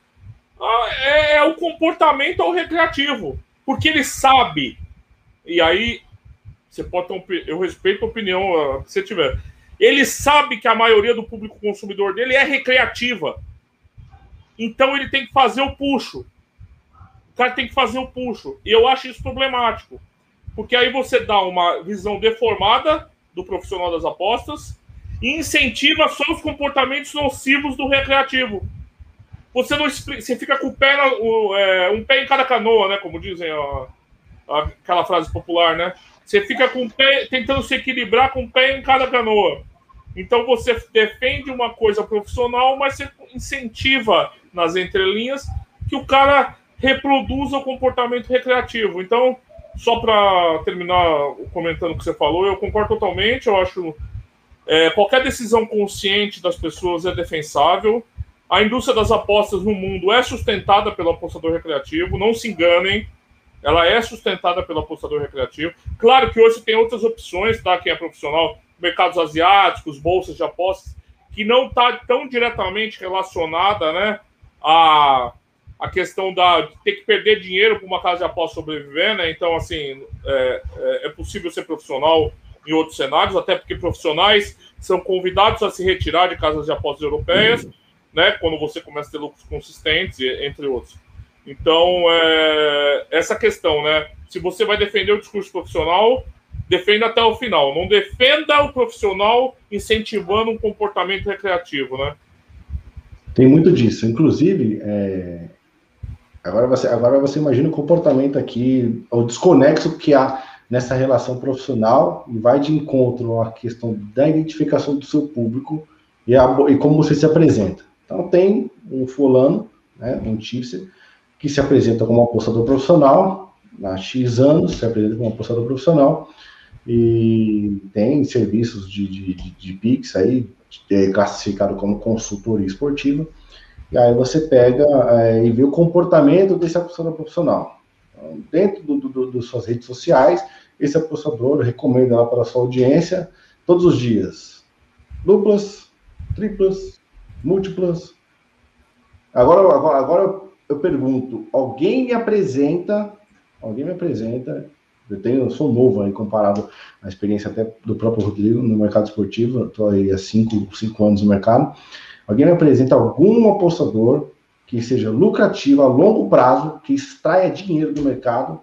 é, é o comportamento ao recreativo. Porque ele sabe. E aí, você pode ter Eu respeito a opinião uh, que você tiver. Ele sabe que a maioria do público consumidor dele é recreativa. Então ele tem que fazer o puxo. O cara tem que fazer o puxo. E eu acho isso problemático. Porque aí você dá uma visão deformada do profissional das apostas e incentiva só os comportamentos nocivos do recreativo você não você fica com o pé na, o, é, um pé em cada canoa, né? Como dizem ó, aquela frase popular, né? Você fica com o pé tentando se equilibrar com o pé em cada canoa. Então você defende uma coisa profissional, mas você incentiva nas entrelinhas que o cara reproduza o comportamento recreativo. Então, só para terminar comentando o que você falou, eu concordo totalmente. Eu acho é, qualquer decisão consciente das pessoas é defensável. A indústria das apostas no mundo é sustentada pelo apostador recreativo, não se enganem, ela é sustentada pelo apostador recreativo. Claro que hoje tem outras opções, tá? Quem é profissional, mercados asiáticos, bolsas de apostas, que não está tão diretamente relacionada, né, a, a questão da de ter que perder dinheiro para uma casa de apostas sobreviver, né? Então, assim, é, é, é possível ser profissional em outros cenários, até porque profissionais são convidados a se retirar de casas de apostas europeias. Uhum né? Quando você começa a ter lucros consistentes, entre outros. Então, é, essa questão, né? Se você vai defender o discurso profissional, defenda até o final. Não defenda o profissional incentivando um comportamento recreativo, né? Tem muito disso. Inclusive, é... agora, você, agora você imagina o comportamento aqui, o desconexo que há nessa relação profissional e vai de encontro à questão da identificação do seu público e, a, e como você se apresenta. Então, tem um fulano, né, um tipster, que se apresenta como apostador profissional, há X anos, se apresenta como apostador profissional, e tem serviços de, de, de, de Pix aí, é classificado como consultoria esportiva, e aí você pega é, e vê o comportamento desse apostador profissional. Então, dentro do, do, das suas redes sociais, esse apostador recomenda lá para a sua audiência todos os dias. Duplas, triplas, múltiplas. Agora, agora, agora eu pergunto, alguém me apresenta, alguém me apresenta eu, tenho, eu sou novo aí comparado à experiência até do próprio Rodrigo no mercado esportivo, estou aí há cinco, cinco anos no mercado. Alguém me apresenta algum apostador que seja lucrativo a longo prazo, que extraia dinheiro do mercado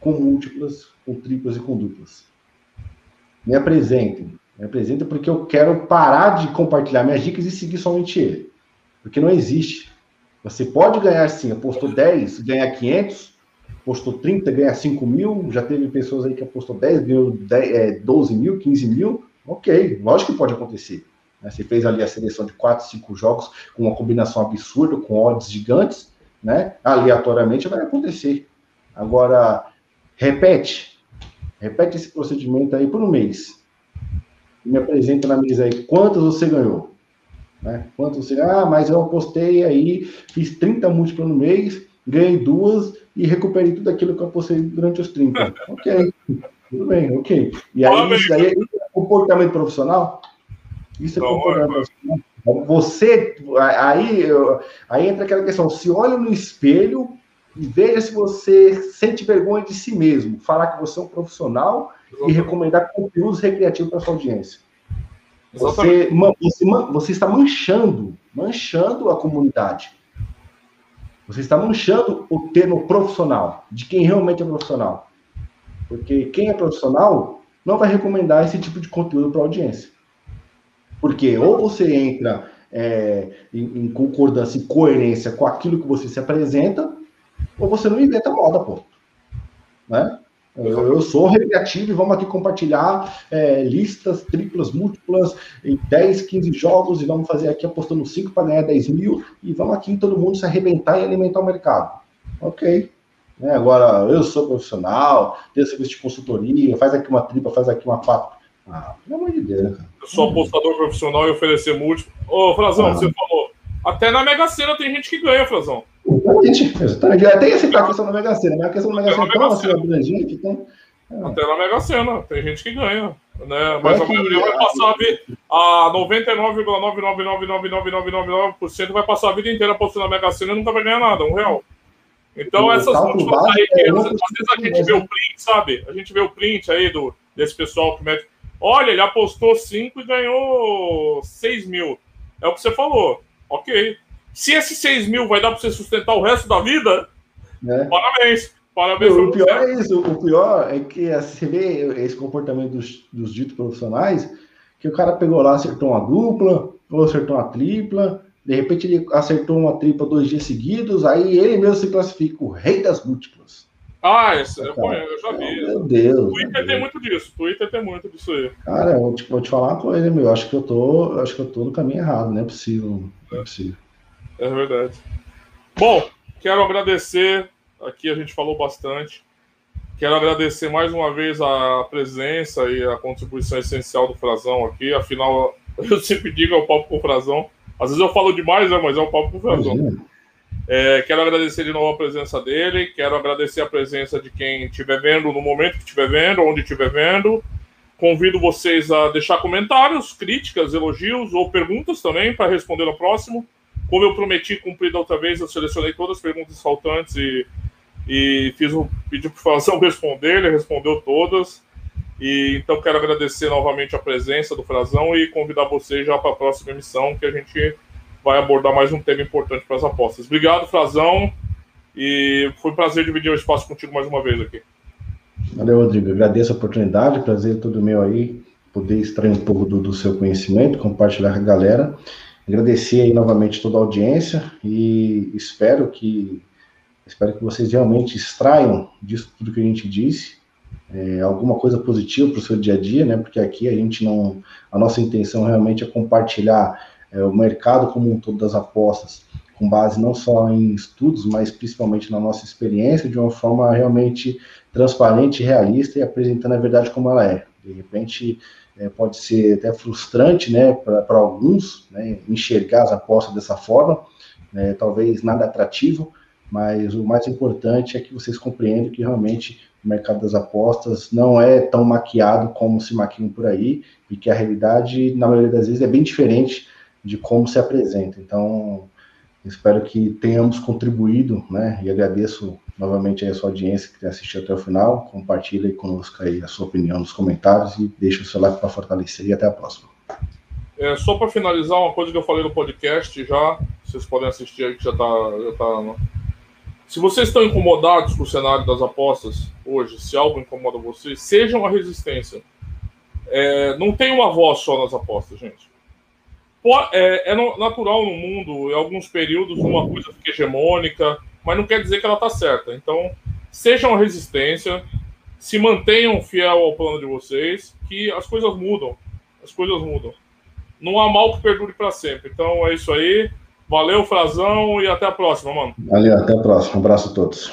com múltiplas, com triplas e com duplas. Me apresentem. Me apresentem porque eu quero parar de compartilhar minhas dicas e seguir somente ele. Porque não existe. Você pode ganhar sim, apostou 10, ganhar 500, apostou 30, ganha 5 mil, já teve pessoas aí que apostou 10, ganhou 10, é, 12 mil, 15 mil, ok, lógico que pode acontecer. Né? Você fez ali a seleção de 4, 5 jogos com uma combinação absurda, com odds gigantes, né? aleatoriamente vai acontecer. Agora, repete, repete esse procedimento aí por um mês. Me apresenta na mesa aí quantas você ganhou. Né? Quantos você. Ah, mas eu apostei aí, fiz 30 múltiplos no mês, ganhei duas e recuperei tudo aquilo que eu apostei durante os 30. ok, tudo bem, ok. E aí, isso aí é comportamento profissional? Isso é comportamento profissional. Você, aí, aí entra aquela questão, se olha no espelho e veja se você sente vergonha de si mesmo, falar que você é um profissional e recomendar conteúdos recreativos para sua audiência. Você, você, você está manchando, manchando a comunidade. Você está manchando o termo profissional, de quem realmente é profissional. Porque quem é profissional não vai recomendar esse tipo de conteúdo para a audiência. Porque ou você entra é, em, em, concordância e coerência com aquilo que você se apresenta, ou você não inventa moda, pô. Né? Eu, sou recreativo e vamos aqui compartilhar é, listas triplas, múltiplas, em 10, 15 jogos e vamos fazer aqui apostando 5 para ganhar 10 mil e vamos aqui todo mundo se arrebentar e alimentar o mercado. Ok. Né, agora, eu sou profissional, tenho serviço de consultoria, faz aqui uma tripa, faz aqui uma quatro. Ah, pelo amor de Deus, né, cara? Eu sou apostador profissional e oferecer múltiplo. Ô, Frazão, ah. você falou. Até na Mega Sena tem gente que ganha, Frazão. Exatamente, exatamente. Até ia citar a questão da Mega Sena, mas a questão da Mega Sena é tão assim abrangente, então. É. Até na Mega Sena, tem gente que ganha. Né? Mas é a maioria vai passar a vida. A 99,9999999% vai passar a vida inteira apostando na Mega Sena e nunca vai ganhar nada, um real. Então, essas últimas aí, é às vezes a gente vê o print, sabe? A gente vê o print aí do, desse pessoal que mete. Olha, ele apostou 5 e ganhou 6 mil. É o que você falou. Ok. Se esses 6 mil vai dar para você sustentar o resto da vida, é. parabéns. Parabéns. O, pior é isso. O pior é que você vê esse comportamento dos, dos ditos profissionais, que o cara pegou lá, acertou uma dupla, ou acertou uma tripla, de repente ele acertou uma tripla dois dias seguidos, aí ele mesmo se classifica o rei das múltiplas. Ah, esse, eu, eu já vi. Meu Deus. O Twitter tem Deus. muito disso. O Twitter tem muito disso aí. Cara, eu vou te, vou te falar uma coisa, meu. Acho que eu tô. Acho que eu tô no caminho errado, não é possível. Não é possível. É verdade. Bom, quero agradecer. Aqui a gente falou bastante. Quero agradecer mais uma vez a presença e a contribuição essencial do Frazão aqui. Afinal, eu sempre digo é o papo com o Frazão. Às vezes eu falo demais, né, mas é o papo com o Frazão. É, quero agradecer de novo a presença dele. Quero agradecer a presença de quem estiver vendo no momento que estiver vendo, onde estiver vendo. Convido vocês a deixar comentários, críticas, elogios ou perguntas também para responder no próximo. Como eu prometi cumprir da outra vez, eu selecionei todas as perguntas faltantes e, e fiz um pedido para o Frazão responder, ele respondeu todas. E então quero agradecer novamente a presença do Frazão e convidar vocês já para a próxima emissão, que a gente vai abordar mais um tema importante para as apostas. Obrigado, Frazão, e foi um prazer dividir o espaço contigo mais uma vez aqui. Valeu, Rodrigo. Agradeço a oportunidade, prazer todo meu aí, poder extrair um pouco do, do seu conhecimento, compartilhar com a galera. Agradecer aí novamente toda a audiência e espero que espero que vocês realmente extraiam disso tudo que a gente disse é, alguma coisa positiva para o seu dia a dia, né? Porque aqui a gente não, a nossa intenção realmente é compartilhar é, o mercado como um todo das apostas, com base não só em estudos, mas principalmente na nossa experiência, de uma forma realmente transparente, realista e apresentando a verdade como ela é. De repente é, pode ser até frustrante, né, para alguns, né, enxergar as apostas dessa forma, né, talvez nada atrativo, mas o mais importante é que vocês compreendam que realmente o mercado das apostas não é tão maquiado como se maquiam por aí, e que a realidade, na maioria das vezes, é bem diferente de como se apresenta. Então, espero que tenhamos contribuído, né? E agradeço novamente a sua audiência que assistiu até o final. Compartilhe conosco aí a sua opinião nos comentários e deixe o seu like para fortalecer. E até a próxima. É, só para finalizar, uma coisa que eu falei no podcast já, vocês podem assistir aí que já está já tá se vocês estão incomodados com o cenário das apostas hoje, se algo incomoda vocês, sejam a resistência. É, não tem uma voz só nas apostas, gente. É, é, natural no mundo, em alguns períodos, uma coisa fica hegemônica, mas não quer dizer que ela está certa. Então, sejam resistência, se mantenham fiel ao plano de vocês, que as coisas mudam. As coisas mudam. Não há mal que perdure para sempre. Então, é isso aí. Valeu, Frazão, e até a próxima, mano. Valeu, até a próxima. Um abraço a todos.